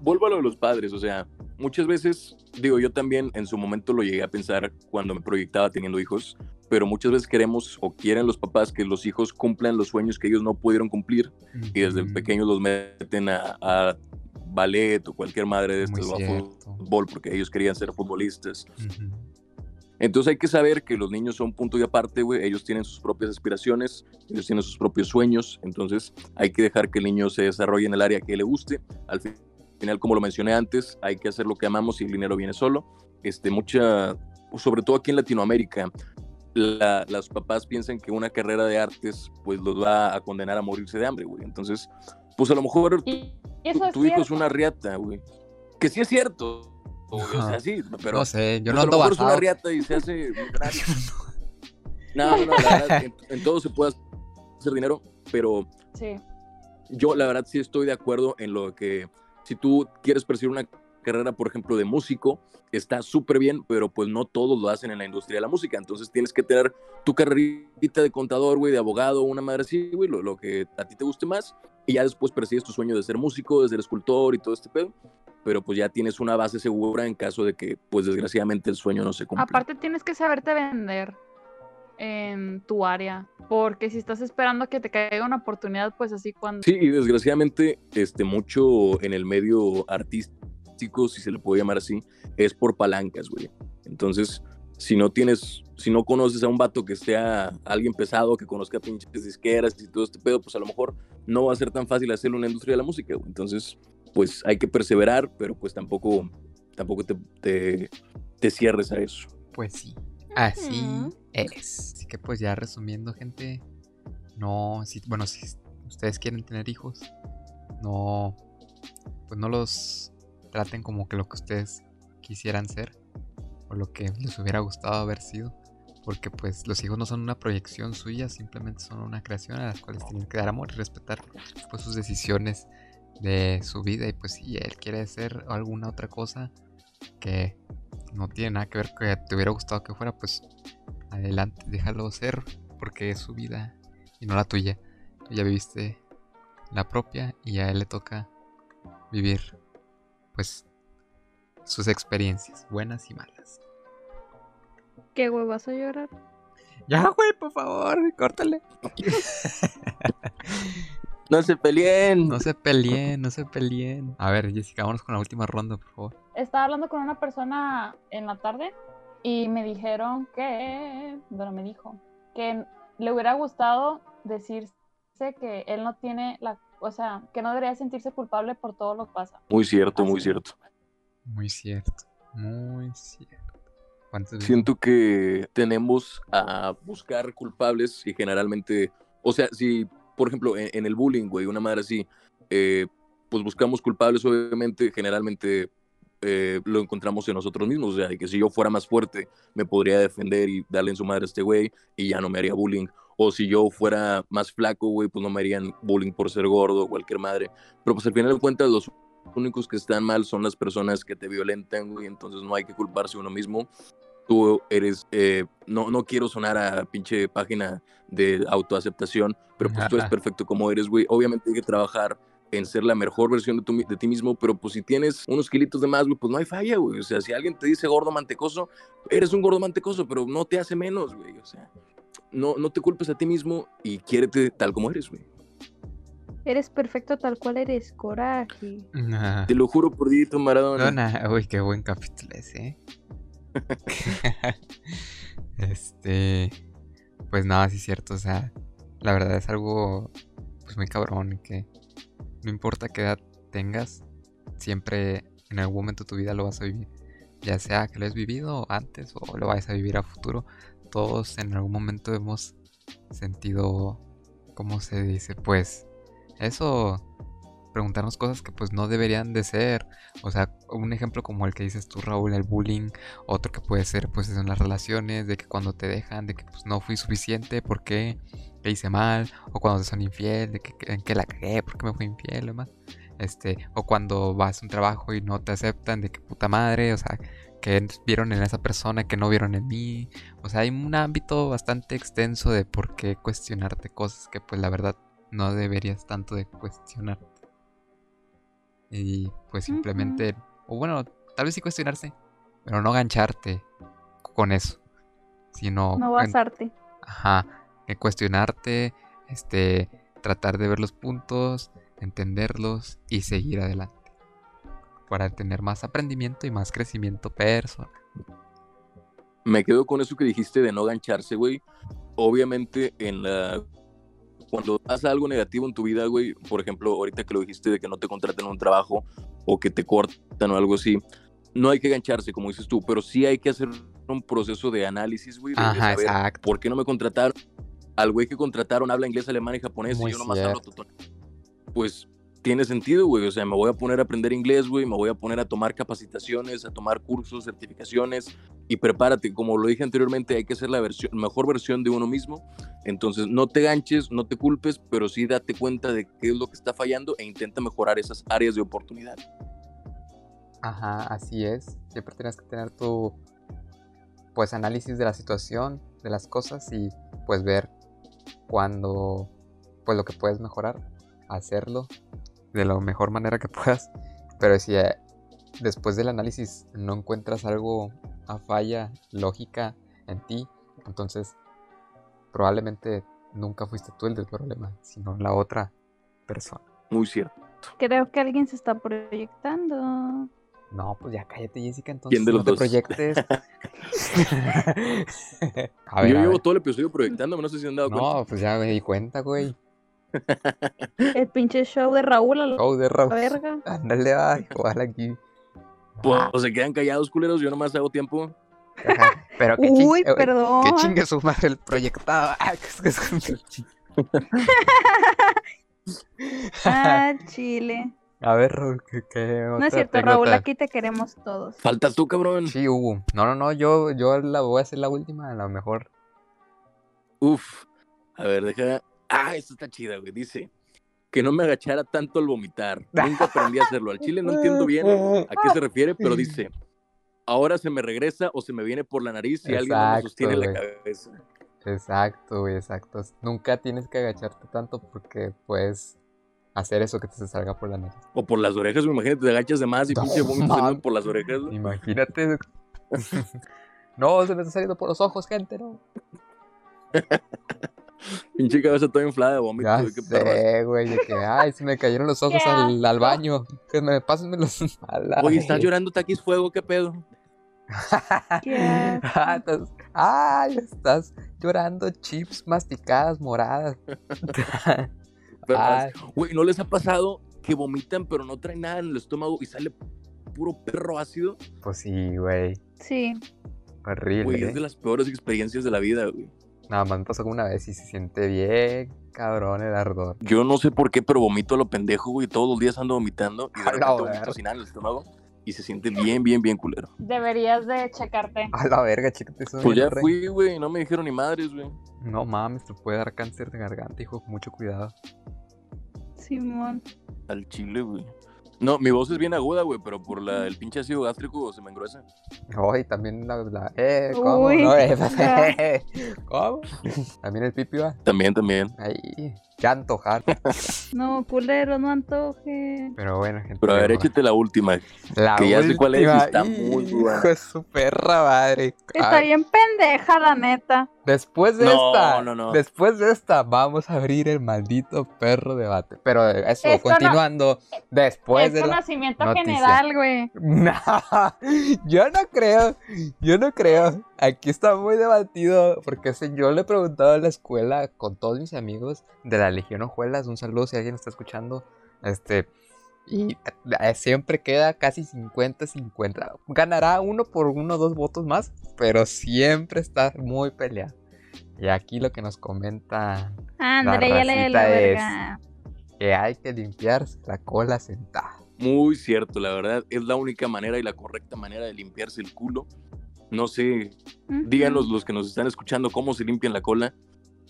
vuelvo a lo de los padres, o sea, muchas veces, digo, yo también en su momento lo llegué a pensar cuando me proyectaba teniendo hijos, pero muchas veces queremos o quieren los papás que los hijos cumplan los sueños que ellos no pudieron cumplir y desde pequeños los meten a, a ballet o cualquier madre de Muy estas o a fútbol porque ellos querían ser futbolistas. ujú. Entonces hay que saber que los niños son punto y aparte, güey. Ellos tienen sus propias aspiraciones, ellos tienen sus propios sueños. Entonces hay que dejar que el niño se desarrolle en el área que le guste. Al fin- final, como lo mencioné antes, hay que hacer lo que amamos y el dinero viene solo. Este, mucha, sobre todo aquí en Latinoamérica, la- las papás piensan que una carrera de artes pues los va a condenar a morirse de hambre, güey. Entonces, pues a lo mejor tu, tu hijo es una riata, güey. Que sí es cierto. O sea, Ajá. sí, pero no sé, yo no ando es una basado. riata y se hace millonario. No, no, no, la verdad, en, en todo se puede hacer dinero, pero Sí. yo la verdad sí estoy de acuerdo en lo que si tú quieres perseguir una carrera, por ejemplo, de músico, está súper bien, pero pues no todos lo hacen en la industria de la música, entonces tienes que tener tu carrerita de contador, güey, de abogado, una madre así, güey, lo, lo que a ti te guste más, y ya después persigues tu sueño de ser músico, de ser escultor y todo este pedo, pero pues ya tienes una base segura en caso de que, pues desgraciadamente el sueño no se cumpla. Aparte tienes que saberte vender en tu área, porque si estás esperando a que te caiga una oportunidad, pues así cuando... Sí, y desgraciadamente, este, mucho en el medio artístico, si se le puede llamar así, es por palancas, güey. Entonces, si no tienes, si no conoces a un vato que sea alguien pesado, que conozca pinches disqueras y todo este pedo, pues a lo mejor no va a ser tan fácil hacerlo en la industria de la música, güey. Entonces, pues hay que perseverar, pero pues tampoco, tampoco te, te, te cierres a eso. Pues sí, así Ujú. es. Así que pues ya resumiendo, gente, no, si, bueno, si ustedes quieren tener hijos, no, pues no los traten como que lo que ustedes quisieran ser o lo que les hubiera gustado haber sido. Porque pues los hijos no son una proyección suya, simplemente son una creación a las cuales tienen que dar amor y respetar pues sus decisiones de su vida. Y pues si él quiere ser alguna otra cosa que no tiene nada que ver que te hubiera gustado que fuera, pues adelante, déjalo ser, porque es su vida y no la tuya. Tú ya viviste la propia y a él le toca vivir, pues, sus experiencias, buenas y malas. ¿Qué güey vas a llorar? Ya, güey, por favor, córtale. No se peleen. No se peleen, no se peleen. A ver, Jessica, vámonos con la última ronda, por favor. Estaba hablando con una persona en la tarde y me dijeron que, bueno, me dijo que le hubiera gustado decirse que él no tiene la, o sea, que no debería sentirse culpable por todo lo que pasa. Muy cierto, muy cierto. Muy cierto, muy cierto. Siento que tenemos a buscar culpables y generalmente, o sea, si, por ejemplo, en, en el bullying, güey, una madre así, eh, pues buscamos culpables, obviamente, generalmente eh, lo encontramos en nosotros mismos, o sea, que si yo fuera más fuerte, me podría defender y darle en su madre a este güey y ya no me haría bullying. O si yo fuera más flaco, güey, pues no me harían bullying por ser gordo o cualquier madre. Pero pues al final de cuentas, los únicos que están mal son las personas que te violentan, güey, entonces no hay que culparse uno mismo tú eres, eh, no, no quiero sonar a pinche página de autoaceptación, pero pues tú eres perfecto como eres, güey. Obviamente hay que trabajar en ser la mejor versión de, tu de ti mismo, pero pues si tienes unos kilitos de más, güey, pues no hay falla, güey. O sea, si alguien te dice gordo mantecoso, eres un gordo mantecoso, pero no te hace menos, güey. O sea, no, no te culpes a ti mismo y quiérete tal como eres, güey. Eres perfecto tal cual eres, coraje. Nah. Te lo juro por Dito Maradona. No, nah, Uy, qué buen capítulo ese. ¿eh? este. Pues nada, sí es cierto. O sea, la verdad es algo pues muy cabrón que no importa qué edad tengas, siempre en algún momento de tu vida lo vas a vivir. Ya sea que lo has vivido antes o lo vayas a vivir a futuro, todos en algún momento hemos sentido, ¿cómo se dice? Pues eso, preguntarnos cosas que pues no deberían de ser. O sea, un ejemplo como el que dices tú, Raúl, el bullying. Otro que puede ser pues en las relaciones, de que cuando te dejan, de que pues no fui suficiente, ¿por qué? ¿Qué hice mal? O cuando te son infiel, de que en qué la cagué, ¿por qué me fui infiel? y demás. Este, o cuando vas a un trabajo y no te aceptan, de que puta madre, o sea, que vieron en esa persona que no vieron en mí. O sea, hay un ámbito bastante extenso de por qué cuestionarte cosas que pues la verdad no deberías tanto de cuestionar. Y pues simplemente, o bueno, tal vez sí cuestionarse, pero no gancharte con eso, sino... No en- basarte. Ajá, que cuestionarte, este, tratar de ver los puntos, entenderlos y seguir adelante. Para tener más aprendimiento y más crecimiento personal. Me quedo con eso que dijiste de no gancharse, güey. Obviamente, en la. Cuando pasa algo negativo en tu vida, güey, por ejemplo, ahorita que lo dijiste de que no te contraten en un trabajo o que te cortan o algo así, no hay que gancharse, como dices tú, pero sí hay que hacer un proceso de análisis, güey, de, Ajá, saber exacto. por qué no me contrataron. Al güey que contrataron habla inglés, alemán y japonés Muy y yo nomás hablo cierto. totón. Pues tiene sentido, güey. O sea, me voy a poner a aprender inglés, güey. Me voy a poner a tomar capacitaciones, a tomar cursos, certificaciones. Y prepárate, como lo dije anteriormente, hay que ser la versión, mejor versión de uno mismo. Entonces, no te ganches, no te culpes, pero sí date cuenta de qué es lo que está fallando e intenta mejorar esas áreas de oportunidad. Ajá, así es. Siempre tienes que tener tu pues análisis de la situación, de las cosas y pues ver cuando pues lo que puedes mejorar, hacerlo de la mejor manera que puedas. Pero si eh, después del análisis no encuentras algo a falla lógica en ti, entonces probablemente nunca fuiste tú el del problema, sino la otra persona. Muy cierto. Creo que alguien se está proyectando. No, pues ya cállate, Jessica, entonces ¿Quién de no los te dos? proyectes. a ver, Yo a llevo ver. todo el episodio proyectándome, no sé si han dado cuenta. No, pues ya me di cuenta, güey. El pinche show de Raúl a la de Raúl. verga. Ándale, ay, igual aquí. Pues Ah, se quedan callados, culeros. Yo nomás hago tiempo. ajá, Pero que Uy, chingue, perdón. Que chingue su madre el proyectado. Ah, que que Ah, Chile. A ver, Raúl, ¿qué, qué No es cierto, Raúl, aquí te queremos todos. Faltas tú, cabrón. Sí, hubo. No, no, no, yo, yo la voy a hacer la última, a lo mejor. Uf. A ver, deja. Ah, esta está chida, güey. Dice que no me agachara tanto al vomitar. Nunca aprendí a hacerlo. Al chile no entiendo bien a qué se refiere, pero dice. Ahora se me regresa o se me viene por la nariz y alguien no me sostiene la cabeza. Exacto, güey, exacto. Nunca tienes que agacharte tanto porque puedes hacer eso que te salga por la nariz. O por las orejas, güey. Imagínate, te agachas de más y No, pinche vómito por las orejas. Imagínate. no, se me está saliendo por los ojos, gente, no. Pinche cabeza toda inflada de vómito. Ya güey, qué sé, güey, que, ay, se me cayeron los ojos al, baño. Que me pásenme los... a la Oye, estás llorando taquis fuego, ¿qué pedo? Qué. Ah, estás- Ay, estás llorando chips masticadas, moradas. Güey, ¿no les ha pasado que vomitan pero no traen nada en el estómago y sale puro perro ácido? pues sí, güey. Sí. Horrible. Güey, es de las peores experiencias de la vida, güey. Nada más me pasó como una vez y se siente bien cabrón el ardor. Yo no sé por qué, pero vomito a lo pendejo, güey. Todos los días ando vomitando y de repente vomito sin nada en el estómago y se siente bien, bien, bien culero. Deberías de checarte. A la verga, chécate eso. Pues ya fui, güey, no me dijeron ni madres, güey. No mames, te puede dar cáncer de garganta, hijo. Mucho cuidado. Simón. Al chile, güey. No, mi voz es bien aguda, güey, pero por la, el pinche ácido gástrico se me engruesa. Ay, también la. la- eh, ¿cómo? Uy, No, eh. ¿Cómo? También el pipi va. También, también. Ahí. Ya antojar. No, culero, no antoje. Pero bueno, gente. Pero a ver, échate la última. La que ya sé cuál es y está muy buena. Hijo de su perra madre. Está Ay, bien pendeja, la neta. Después de No, esta, no, no. después de esta, vamos a abrir el maldito perro debate. Pero eso, Esto no- continuando, después es de conocimiento noticia. general, güey. No, yo no creo, yo no creo. Aquí está muy debatido, porque si yo le he preguntado a la escuela con todos mis amigos de la Legión Ojuelas, un saludo si alguien está escuchando, este, y eh, siempre queda casi 50-50. Ganará uno por uno o dos votos más, pero siempre está muy peleado. Y aquí lo que nos comenta Ándale, ya le la es- que hay que limpiarse la cola sentada. Muy cierto, la verdad. Es la única manera y la correcta manera de limpiarse el culo. No sé, Ujú. díganos los que nos están escuchando cómo se limpian la cola.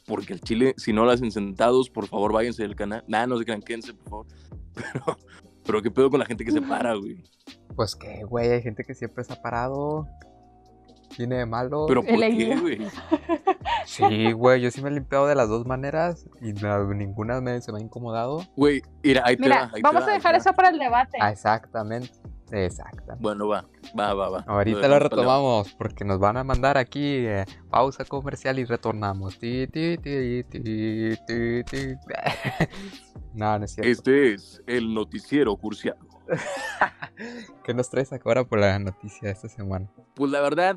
Porque el chile, si no lo hacen sentados, por favor váyanse del canal. Nah, no se crean, quédense, por favor. Pero, pero qué pedo con la gente que se para, güey. Pues que, güey, hay gente que siempre se ha parado. Tiene de malo. Pero ¿por El qué, güey? Sí, güey, yo sí me he limpiado de las dos maneras y la- ninguna me, se me ha incomodado. Güey, mira, ahí te Mira, va. ahí te vamos va, a dejar eso para el debate. Ah, exactamente, exactamente. Bueno, va, va, va, va. Ahorita lo el retomamos porque nos van a mandar aquí eh, pausa comercial y retornamos. Ti, ti, ti, ti, ti, ti. no, no es cierto. Este es el noticiero cursiado. ¿Qué nos traes ahora por la noticia de esta semana? Pues la verdad,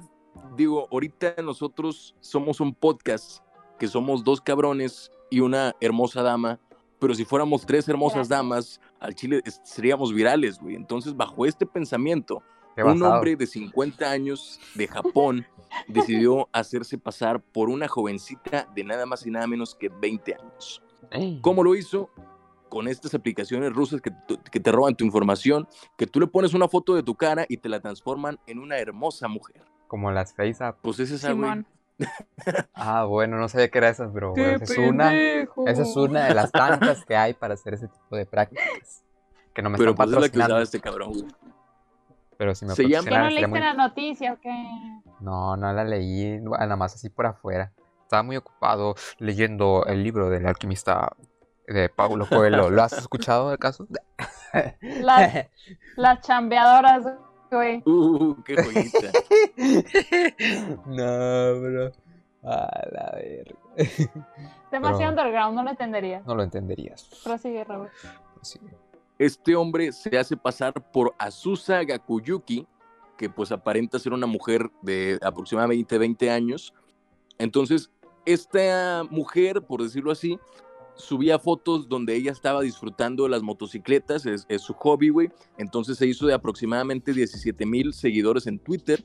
digo, ahorita nosotros somos un podcast que somos dos cabrones y una hermosa dama, pero si fuéramos tres hermosas damas, al Chile es- seríamos virales, güey. Entonces, bajo este pensamiento, un hombre de 50 años de Japón decidió hacerse pasar por una jovencita de nada más y nada menos que 20 años. ¿Cómo lo hizo? Con estas aplicaciones rusas que, que te roban tu información, que tú le pones una foto de tu cara y te la transforman en una hermosa mujer. Como las face app. Pues es esa, güey. Simón. Ah, bueno, no sabía que era esa, pero ¡Qué esa es una. Esa es una de las tantas que hay para hacer ese tipo de prácticas. Que no me Pero pues es la que usaba este cabrón, güey. Pero si me Se llama- ¿Ya no leíste muy- la noticia o qué? No, no la leí, bueno, nada más así por afuera. Estaba muy ocupado leyendo el libro del alquimista de Paulo Coelho. ¿Lo has escuchado acaso? Las, las chambeadoras, güey. Uh, qué joyita. no, bro. A la verga. Demasiado Pero- underground, no lo entendería. No lo entenderías. Prosigue, Robert. Sí. Este hombre se hace pasar por Asusa Gakuyuki, que pues aparenta ser una mujer de aproximadamente 20 años. Entonces, esta mujer, por decirlo así, subía fotos donde ella estaba disfrutando de las motocicletas, es, es su hobby, güey. Entonces se hizo de aproximadamente 17 mil seguidores en Twitter.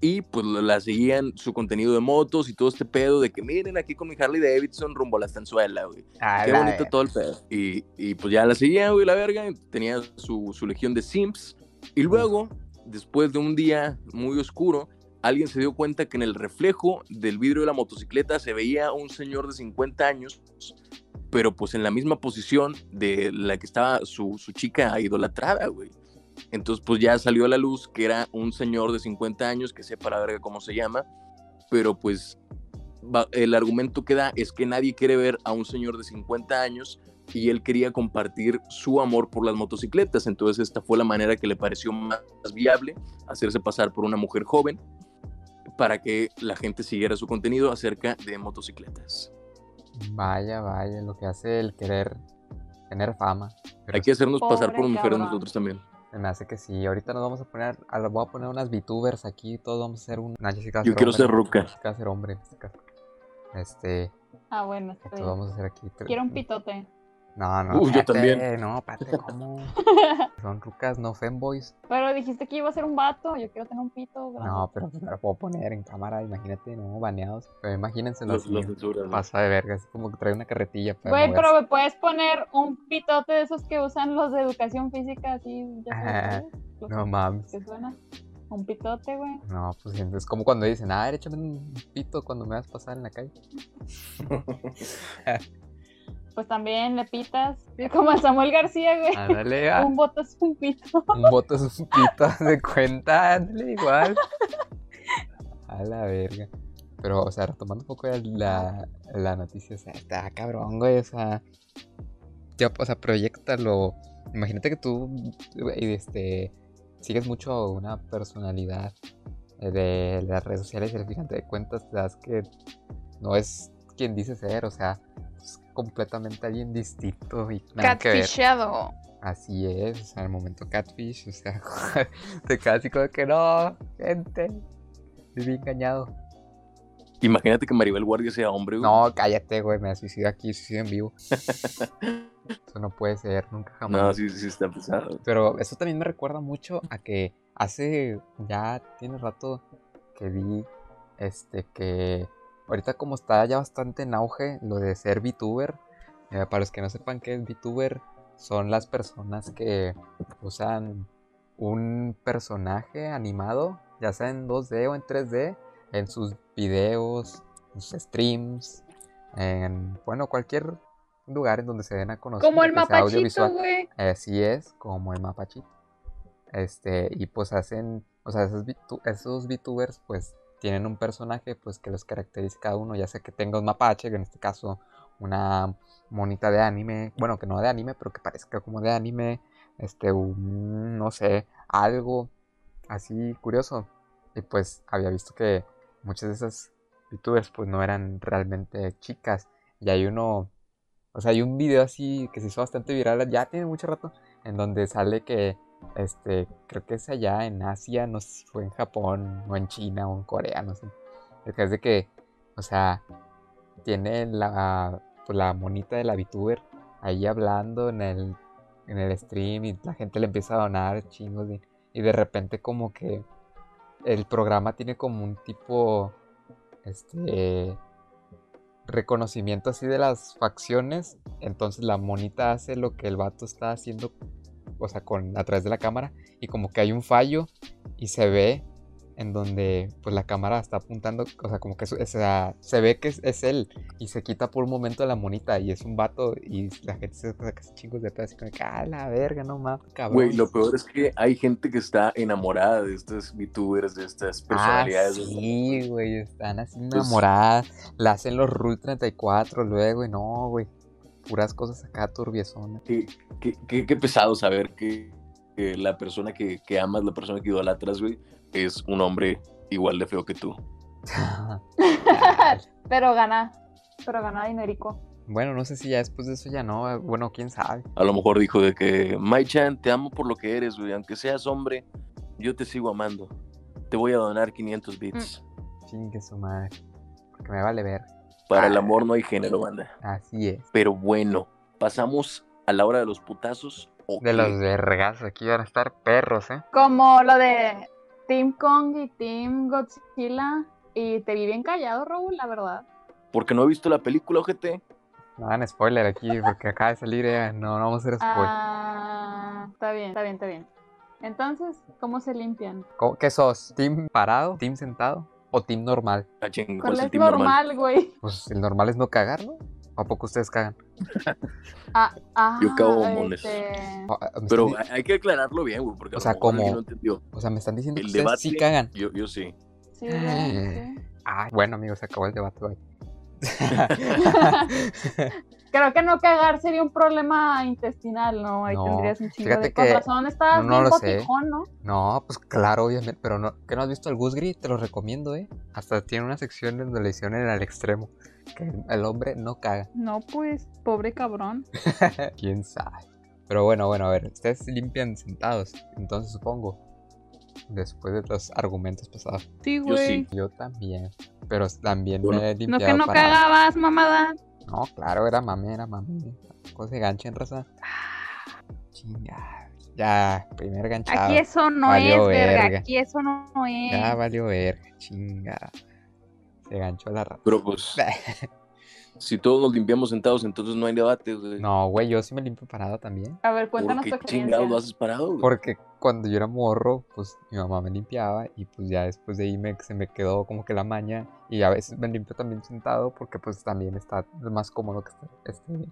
Y pues la seguían su contenido de motos y todo este pedo de que miren aquí con mi Harley Davidson rumbo a la estanzuela, güey. A Qué bonito todo el pedo. Y, y pues ya la seguía, güey, la verga. Tenía su, su legión de Sims. Y luego, después de un día muy oscuro, alguien se dio cuenta que en el reflejo del vidrio de la motocicleta se veía un señor de 50 años, pero pues en la misma posición de la que estaba su, su chica idolatrada, güey. Entonces, pues ya salió a la luz que era un señor de 50 años, que sepa la verga cómo se llama, pero pues el argumento que da es que nadie quiere ver a un señor de 50 años y él quería compartir su amor por las motocicletas. Entonces esta fue la manera que le pareció más viable, hacerse pasar por una mujer joven para que la gente siguiera su contenido acerca de motocicletas. Vaya, vaya, lo que hace el querer tener fama. Pero Hay que hacernos pasar por mujeres nosotros también. Se me hace que sí. Ahorita nos vamos a poner, a, voy a poner unas VTubers aquí. Todos vamos a hacer un. Jessica Yo quiero hombre, ser ruca. Jessica ser hombre este. Ah, bueno, Entonces bien. vamos a hacer aquí. tres- Quiero un pitote. No, no. Uh, yo también. No, espérate, ¿cómo? Son rucas, no femboys. Pero dijiste que iba a ser un vato. Yo quiero tener un pito. grande. No, pero no lo puedo poner en cámara, imagínate, no, baneados. Pero imagínense Los, los pasa de verga, así como que trae una carretilla Güey, pero me puedes poner un pitote de esos que usan los de educación física, así, ya. Los No mames. que suenan. Un pitote, güey. No, pues es como cuando dicen, ah, échame un pito cuando me vas a pasar en la calle. Pues también le pitas. Como a Samuel García, güey. Ándale, ah, Un voto es un pito. un voto es un pito, de cuenta, ándale igual. A la verga. Pero, o sea, retomando un poco la, la noticia, o sea, está cabrón, güey, o sea, ya, o sea, proyectalo. Imagínate que tú, güey, este, sigues mucho una personalidad de las redes sociales y al final te cuentas, te das que no es quien dice ser, o sea, es completamente alguien distinto y nada que ver. Catfishado. Así es, o sea, el momento catfish, o sea, te quedas así como que no, gente, viví engañado. Imagínate que Maribel Guardia sea hombre, güey. No, cállate, güey, me suicido aquí, suicidio en vivo. Eso no puede ser, nunca jamás. No, sí, sí está pesado. Pero eso también me recuerda mucho a que hace ya tiene rato que vi este que ahorita como está ya bastante en auge lo de ser VTuber. eh, para los que no sepan qué es VTuber, son las personas que usan un personaje animado, ya sea en 2D o en 3D, en sus videos, en sus streams, en bueno, cualquier lugar en donde se den a conocer. Como el mapachito, güey. Así es, como el mapachito. Este, y pues hacen, o sea, esos, esos VTubers pues tienen un personaje pues que los caracteriza cada uno, ya sea que tenga un mapache, que en este caso una monita de anime, bueno, que no de anime, pero que parezca como de anime, este, no sé, algo así curioso. Y pues había visto que muchas de esas VTubers pues no eran realmente chicas. Y hay uno, o sea, hay un video así que se hizo bastante viral, ya tiene mucho rato, en donde sale que, este, creo que es allá en Asia, no sé fue en Japón, o en China, o en Corea, no sé. El que es de que, o sea, tiene la, pues, la monita de la VTuber ahí hablando en el, en el stream y la gente le empieza a donar chingos de- y de repente como que el programa tiene como un tipo, este, reconocimiento así de las facciones. Entonces la monita hace lo que el vato está haciendo, o sea, con, a través de la cámara. Y como que hay un fallo y se ve en donde pues la cámara está apuntando, o sea, como que es- o sea, se ve que es, es él y se quita por un momento la monita y es un vato y la gente se saca chingos de pedo así como que, ah, la verga, no mames, cabrón. Güey, lo peor es que hay gente que está enamorada de estas VTubers, de estas Ah, personalidades. sí, güey, están así Pues- enamoradas, la hacen los Rule 34 luego y no, güey, puras cosas acá turbiezonas. Qué, qué, qué- qué pesado saber que, que la persona que, que amas, la persona que idolatras, güey, es un hombre igual de feo que tú. pero gana, pero gana dinerico. bueno, no sé si ya después de eso ya no, bueno, quién sabe. A lo mejor dijo de que, Mai-chan, te amo por lo que eres, güey. Aunque seas hombre, yo te sigo amando. Te voy a donar 500 bits. Chingue su madre, porque me vale ver. Para el Ah. amor no hay género, banda. Así es. Pero bueno, pasamos a la hora de los putazos. ¿o De los vergas, aquí van a estar perros, ¿eh? Como lo de Team Kong y Team Godzilla. Y te vi bien callado, Raúl, la verdad. Porque no he visto la película, ojete. No hagan spoiler aquí, porque acaba de salir, eh, no, no vamos a hacer spoiler. Ah, está bien, está bien, está bien. Entonces, ¿cómo se limpian? ¿Cómo- ¿Qué sos? ¿Team parado? ¿Team sentado? ¿O team normal? Ah, ching, ¿cuál ¿Cuál es el team normal? güey? Pues el normal es no cagar, ¿no? ¿O a poco ustedes cagan? Ah, ah, Yo cago bombones. este, ah, Pero hay que aclararlo bien, güey, porque O sea, como- no entendió. o sea, me están diciendo que El ustedes debate, sí cagan. Yo, yo sí. sí, güey, sí. Ay, bueno, amigos, se acabó el debate hoy. Creo que no cagar sería un problema intestinal, ¿no? Ahí No, tendrías un chingo de... Con razón estabas no bien lo sé. cotijón, ¿no? no, pues claro, obviamente, pero no, ¿que no has visto el Gusgri? Te lo recomiendo, ¿eh? Hasta tiene una sección donde le hicieron al extremo, que el hombre no caga. No, pues, pobre cabrón. ¿Quién sabe? Pero bueno, bueno, a ver, ustedes limpian sentados, entonces supongo, después de los argumentos pasados. Sí, Yo güey. sí. Yo también, pero también Bueno. me he No limpiado que no parado. cagabas, mamada. No, claro, era mame, era mame. Cosa de gancho en raza. Chinga. Ya, primer ganchado. Aquí eso no Valió es, verga. verga. Aquí eso no es. Ya valió verga, chinga. Se ganchó la rata. Pero pues, si todos nos limpiamos sentados, entonces no hay debate, güey. No, güey, yo sí me limpio parado también. A ver, ¿Por cuéntanos tu qué experiencia. chingados lo haces parado, güey? Porque cuando yo era morro, pues mi mamá me limpiaba y pues ya después de ahí me, se me quedó como que la maña. Y a veces me limpio también sentado porque pues también está más cómodo que estar este,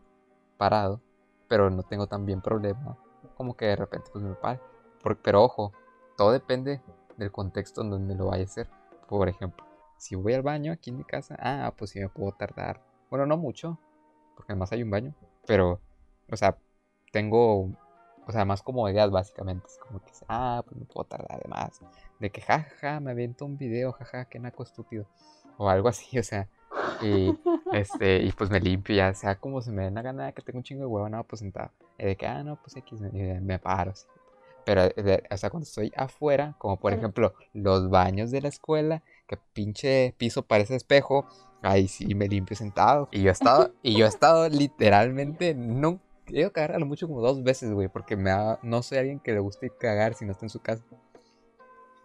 parado. Pero no tengo también problema. Como que de repente pues me pare. Por- pero ojo, todo depende del contexto en donde lo vaya a hacer. Por ejemplo, si voy al baño aquí en mi casa, ah, pues sí me puedo tardar. Bueno, no mucho, porque además hay un baño, pero, o sea, tengo, o sea, más comodidad básicamente. Es como que, ah, pues me puedo tardar de más. De que, jaja, me aviento un video, jaja, qué naco estúpido. O algo así, o sea, y, este, y pues me limpio ya, sea como se me den la gana que tengo un chingo de huevo, no, pues sentado. Y de que, ah, no, pues X, me, me paro. así. Pero, de- o sea, cuando estoy afuera, como por ejemplo los baños de la escuela, que pinche piso parece espejo, ahí sí me limpio sentado. Y yo he estado, y yo he estado literalmente, no, he ido a cagar a lo mucho como dos veces, güey, porque me ha- no soy alguien que le guste cagar si no está en su casa.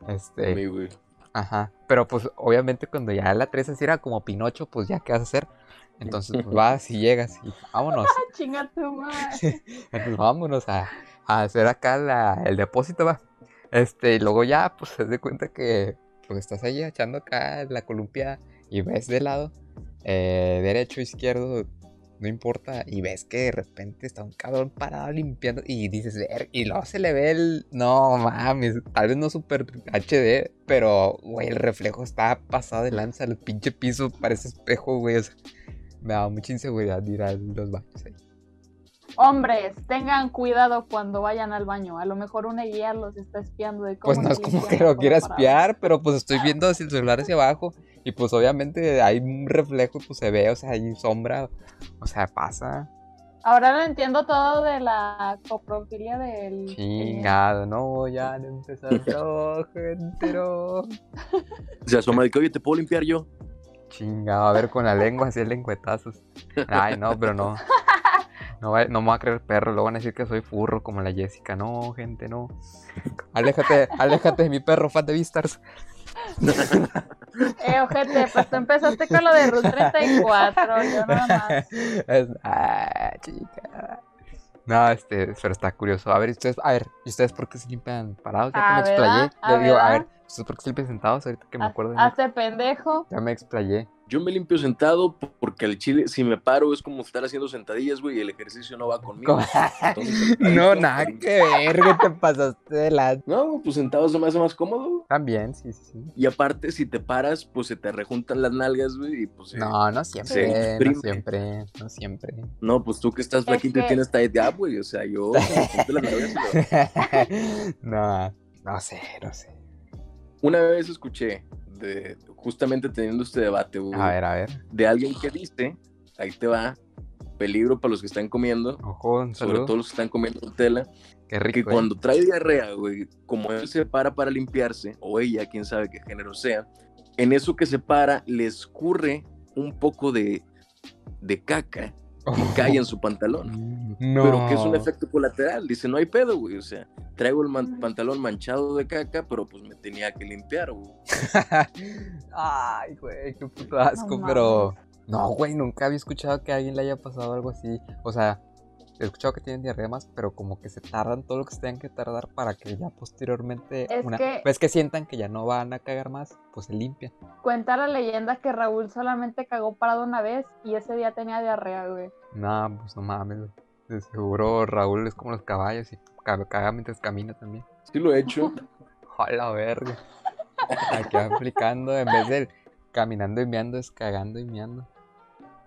Este, mí, güey. Ajá, pero pues obviamente cuando ya la traes así era como Pinocho, pues ya qué vas a hacer. Entonces pues, vas y llegas y vámonos. Chinga tu madre. Entonces vámonos a, a hacer acá la- el depósito, va. Este, y luego ya, pues se de cuenta que pues estás ahí echando acá la columpia y ves de lado, eh, derecho, izquierdo, no importa, y ves que de repente está un cabrón parado limpiando y dices, ver, y luego se le ve el, no mames, tal vez no super HD, pero, güey, el reflejo está pasado de lanza, el pinche piso parece espejo, güey, o sea, me da mucha inseguridad ir a los baños ahí. Hombres, tengan cuidado cuando vayan al baño. A lo mejor una guía los está espiando de cómo Pues no es como que lo quiera espiar, pero pues estoy viendo hacia el celular hacia abajo y pues obviamente hay un reflejo y pues se ve, o sea, hay sombra, o sea, pasa. Ahora lo entiendo todo de la coprofilia del. Chingado, no, ya no empezaron, gente, no. Se asoma de que, oye, ¿te puedo limpiar yo? Chingado, a ver con la lengua, así lengüetazos. Ay, no, pero no. No, va- no me va a creer perro, luego van a decir que soy furro como la Jessica. No, gente, no. Aléjate, aléjate de mi perro, fan de Vistars. Eh, ojete, pues tú empezaste con lo de Ruth 34, yo nada más. Ah, chica. No, este, pero está curioso. A ver, ¿y ustedes, a ver, ¿y ustedes por qué se limpian parados? Ya que Ah, me explayé. Ah, a ver, ¿ustedes por qué se limpian sentados? Ahorita que me Haz- acuerdo. Hazte pendejo. Ya me explayé. Yo me limpio sentado porque al chile, si me paro, es como estar haciendo sentadillas, güey, y el ejercicio no va conmigo. No, nada que ver, te pasaste de la... No, pues sentado se me hace más cómodo. También, sí, sí, sí. Y aparte, si te paras, pues se te rejuntan las nalgas, güey, y pues... eh, No, no se siempre, no siempre, no siempre. No, pues tú que estás Es flaquito y que- tienes tight gap, güey, o sea, yo... y no, no sé, no sé. Una vez escuché, de, justamente teniendo este debate, A ver, a ver. de alguien que dice, ahí te va, peligro para los que están comiendo, Ojo, sobre todo los que están comiendo Nutella, Qué que rico, ¿eh? cuando trae diarrea, güey, como él se para para limpiarse, o ella, quién sabe qué género sea, en eso que se para le escurre un poco de, de caca y cae en su pantalón. No. Pero que es un efecto colateral, dice, no hay pedo, güey, o sea, traigo el man- pantalón manchado de caca, pero pues me tenía que limpiar, güey. Ay, güey, qué puto asco, No pero. No, güey, nunca había escuchado que a alguien le haya pasado algo así. O sea, he escuchado que tienen diarreas, pero como que se tardan todo lo que se tengan que tardar para que ya posteriormente. Es una que- vez que sientan que ya no van a cagar más, pues se limpian. Cuenta la leyenda que Raúl solamente cagó parado una vez y ese día tenía diarrea, güey. No, pues no mames, güey. De seguro Raúl es como los caballos y ca- caga mientras camina también. Sí lo he hecho, A la verga. Aquí aplicando en vez de caminando y meando, es cagando y meando.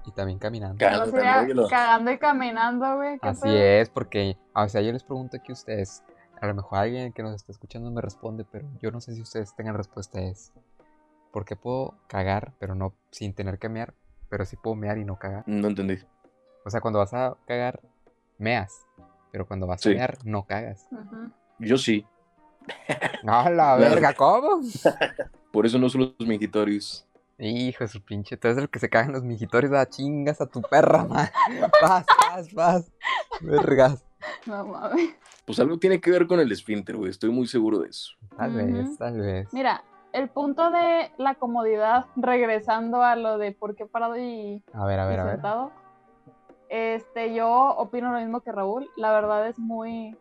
Y también caminando. Ca- O Cagando sea, lo- cagando y caminando, güey. ¿qué Así pedo? es, porque, o sea, yo les pregunto aquí a ustedes, a lo mejor alguien que nos está escuchando me responde, pero yo no sé si ustedes tengan respuesta a es, ¿por qué puedo cagar, pero no sin tener que mear, pero sí puedo mear y no cagar? no entendí. O sea, cuando vas a cagar, meas, pero cuando vas Sí. a mear, no cagas. Yo sí, No, la verga, ¿cómo? por eso no uso los mingitorios. Hijo de su pinche, tú eres el que se cagan los mijitorios, a chingas a tu perra, man. Paz, paz, paz. Vergas. No mames. Pues algo tiene que ver con el esfínter, güey, estoy muy seguro de eso. Tal vez, tal vez. Mira, el punto de la comodidad, regresando a lo de por qué parado y, A ver, a y ver, a ver. sentado. Este, yo opino lo mismo que Raúl. La verdad es muy,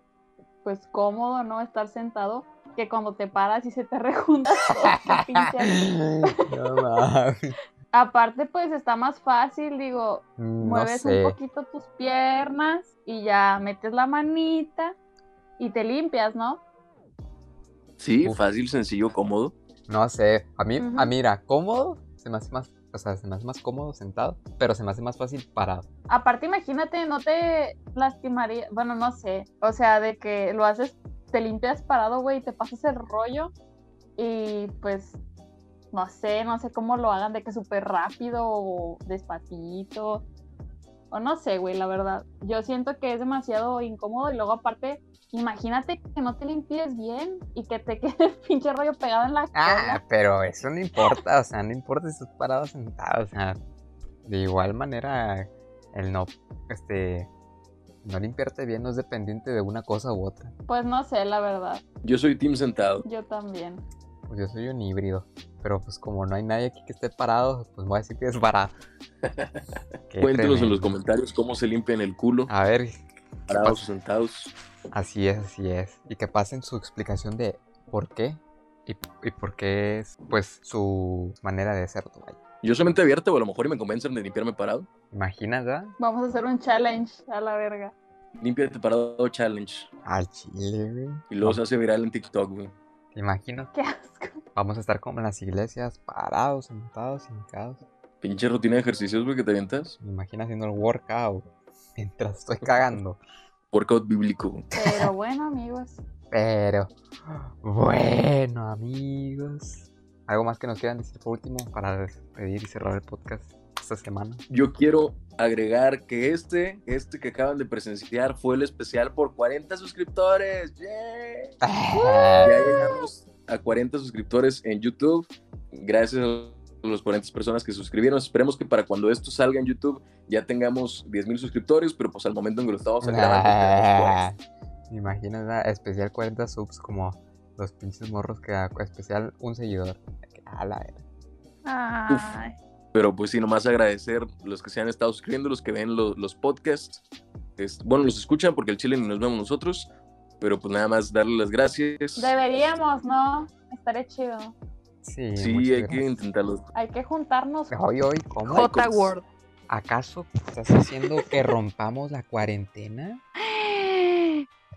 pues, cómodo, ¿no? Estar sentado. Que cuando te paras y se te rejunta todo, qué pinche- No mames. Aparte, pues, está más fácil, digo, No mueves sé. un poquito tus piernas y ya metes la manita y te limpias, ¿no? Sí, Uf. fácil, sencillo, cómodo. No sé, a mí, a mira, cómodo, se me hace más, o sea, se me hace más cómodo sentado, pero se me hace más fácil parado. Aparte, imagínate, no te lastimaría, bueno, no sé, o sea, de que lo haces, te limpias parado, güey, y te pasas el rollo y pues, no sé, no sé cómo lo hagan, de que súper rápido o despacito, o no sé, güey, la verdad. Yo siento que es demasiado incómodo y luego aparte, imagínate que no te limpies bien y que te quede el pinche rollo pegado en la Ah, cola. pero eso no importa, o sea, no importa si estás parado sentado, o sea, de igual manera, el no, este, no limpiarte bien no es dependiente de una cosa u otra. Pues no sé, la verdad, Yo soy team sentado. yo también. Pues yo soy un híbrido, pero pues como no hay nadie aquí que esté parado, pues voy a decir que es. Qué Cuéntenos en los comentarios cómo se limpian el culo, A ver, parados o sentados. así es, así es. Y que pasen su explicación de por qué y, y por qué es, pues, su manera de ser, vaya. Yo soy mente abierta o a lo mejor y me convencen de limpiarme parado. ¿Imaginas, verdad? Vamos a hacer un challenge a la verga. Límpiate parado challenge. Al chile, güey. Y luego se hace viral en TikTok, güey. ¿te imaginas? Qué asco. Vamos a estar como en las iglesias, parados, sentados, hincados. Pinche rutina de ejercicios, güey, que te avientas. Me imagino haciendo el workout mientras estoy cagando. Workout bíblico. Pero bueno, amigos. Pero, bueno, amigos. ¿Algo más que nos quieran decir por último para despedir y cerrar el podcast esta semana? Yo quiero agregar que este, este que acaban de presenciar fue el especial por 40 suscriptores. ¡Yeah! Ya llegamos a 40 suscriptores en YouTube. Gracias a las 40 personas que suscribieron. Esperemos que para cuando esto salga en YouTube ya tengamos 10 mil suscriptores, pero pues al momento en que lo estamos grabando 40. ¿Me imaginas la especial 40 subs como los pinches morros que da especial un seguidor? A la verga. Ay, Pero pues sí, nomás agradecer los que se han estado suscribiendo, los que ven lo- los podcasts. Es- bueno, los escuchan porque el chile ni nos vemos nosotros. Pero pues nada más darle las gracias. deberíamos, ¿no? Estaría chido. Sí, Sí, hay que intentarlo. Hay que juntarnos. Hoy, hoy, ¿cómo? J cosas. Word. ¿Acaso estás haciendo que rompamos la cuarentena?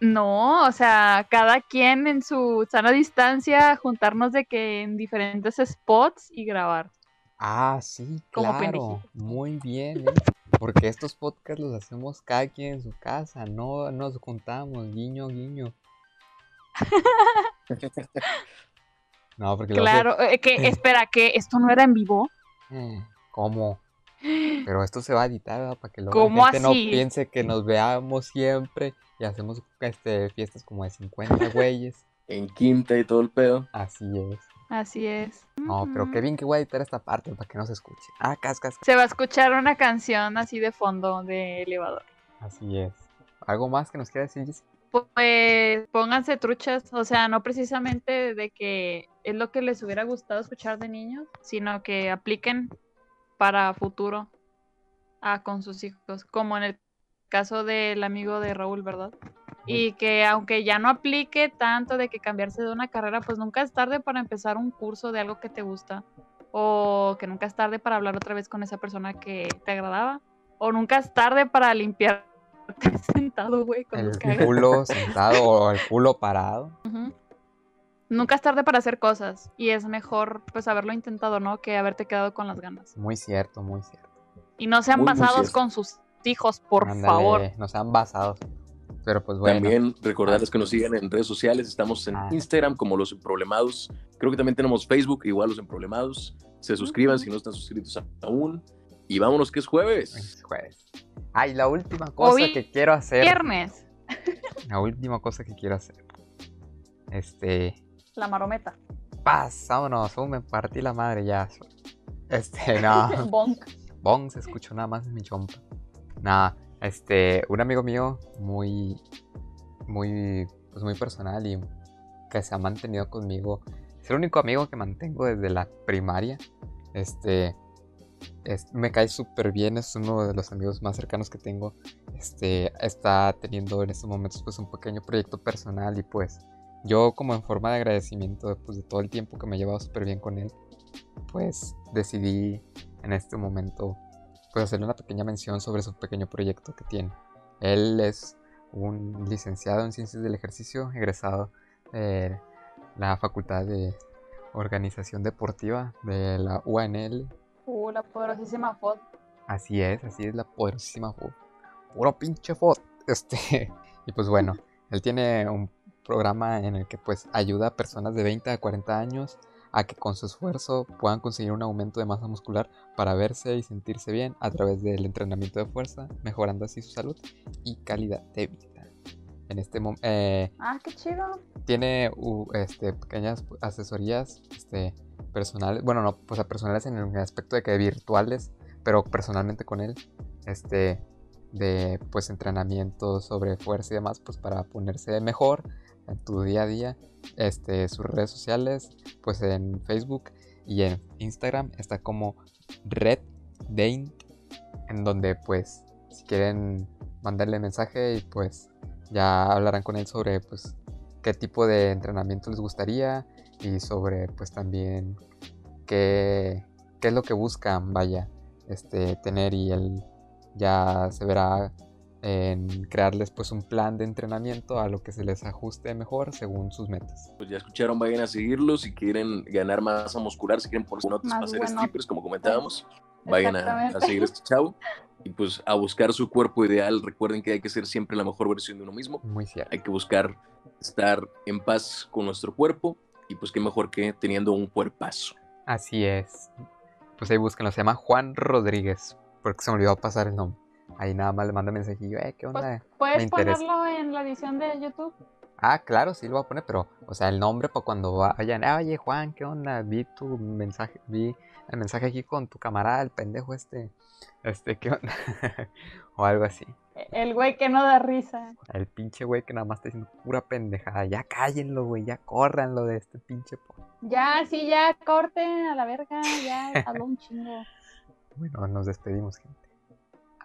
No, o sea, cada quien en su sana distancia, juntarnos de que en diferentes spots y grabar. Ah, sí, Como claro. Muy bien, ¿eh? Porque estos podcasts los hacemos cada quien en su casa, no nos juntamos, guiño, guiño. No, porque Claro, eh, que espera, que esto no era en vivo. Eh, ¿Cómo? Pero esto se va a editar, ¿verdad? Para que luego ¿Cómo la gente no piense que nos veamos siempre y hacemos este, fiestas como de 50 güeyes. En quinta y todo el pedo. Así es. Así es. No, pero qué bien que voy a editar esta parte para que no se escuche. Ah, cascas. Se va a escuchar una canción así de fondo de elevador. Así es. ¿Algo más que nos quiera decir? Pues pónganse truchas, o sea, no precisamente de que es lo que les hubiera gustado escuchar de niños, sino que apliquen para futuro a con sus hijos, como en el caso del amigo de Raúl, ¿verdad? Y que aunque ya no aplique tanto de que cambiarse de una carrera, pues nunca es tarde para empezar un curso de algo que te gusta. O que nunca es tarde para hablar otra vez con esa persona que te agradaba. O nunca es tarde para limpiarte sentado, güey, cuando El culo sentado o el culo parado. Nunca es tarde para hacer cosas. Y es mejor, pues, haberlo intentado, ¿no? Que haberte quedado con las ganas. Muy cierto, muy cierto. Y no sean Muy, basados con sus hijos, por Ándale, favor. Nos han basado. Pero pues bueno. También recordarles que nos sigan en redes sociales. Estamos en Ah. Instagram como Los Emproblemados. Creo que también tenemos Facebook, igual Los Emproblemados. Se suscriban si no están suscritos aún. Y vámonos que es jueves. Es jueves. Ay, la última cosa Hoy- que quiero hacer. Viernes, La última cosa que quiero hacer. Este. La marometa. Paz, vámonos. Uh, me partí la madre ya. Este, no. Bonk. Bong se escuchó nada más en mi chompa. Nada, este, un amigo mío muy, muy, pues muy personal y que se ha mantenido conmigo. Es el único amigo que mantengo desde la primaria. Este, es- me cae súper bien, es uno de los amigos más cercanos que tengo. Este, está teniendo en estos momentos pues un pequeño proyecto personal y pues yo como en forma de agradecimiento pues, de todo el tiempo que me he llevado súper bien con él, pues decidí en este momento pues hacerle una pequeña mención sobre su pequeño proyecto que tiene. Él es un licenciado en ciencias del ejercicio, egresado de la facultad de organización deportiva de la UNL. Uh, la poderosísima FOD. Así es, así es la poderosísima FOD. Puro pinche FOD. Este, y pues bueno, él tiene un programa en el que pues ayuda a personas de 20 a 40 años a que con su esfuerzo puedan conseguir un aumento de masa muscular para verse y sentirse bien a través del entrenamiento de fuerza, mejorando así su salud y calidad de vida. En este momento... Eh, ah, qué chido. Tiene este, pequeñas asesorías este, personales, bueno, no, pues a personales en el aspecto de que virtuales, pero personalmente con él, este, de pues entrenamiento sobre fuerza y demás, pues para ponerse mejor en tu día a día. Este, sus redes sociales, pues en Facebook y en Instagram está como Red Daint, en donde pues si quieren mandarle mensaje y pues ya hablarán con él sobre pues qué tipo de entrenamiento les gustaría y sobre pues también qué, qué es lo que buscan, vaya, este, tener y él ya se verá en crearles pues un plan de entrenamiento a lo que se les ajuste mejor según sus metas. Pues ya escucharon, vayan a seguirlos si quieren ganar masa muscular, si quieren ponerse notas para hacer strippers como comentábamos, vayan a, seguir a este chavo y pues a buscar su cuerpo ideal. Recuerden que hay que ser siempre la mejor versión de uno mismo. Muy cierto. Hay que buscar estar en paz con nuestro cuerpo y pues qué mejor que teniendo un cuerpazo. Así es. Pues ahí búsquenlo, se llama Juan Rodríguez, porque se me olvidó pasar el nombre. Ahí nada más le manda mensajillo, eh, ¿qué onda? ¿Puedes ponerlo en la edición de YouTube? Ah, claro, sí lo voy a poner, pero, o sea, el nombre para cuando vayan, oye, Juan, ¿qué onda? Vi tu mensaje, vi el mensaje aquí con tu camarada, el pendejo este, este, ¿qué onda? o algo así. El güey que no da risa. El pinche güey que nada más está diciendo pura pendejada. Ya cállenlo, güey, ya córranlo de este pinche po. Ya, sí, ya, corten a la verga, ya, habló un chingo. Bueno, nos despedimos, gente.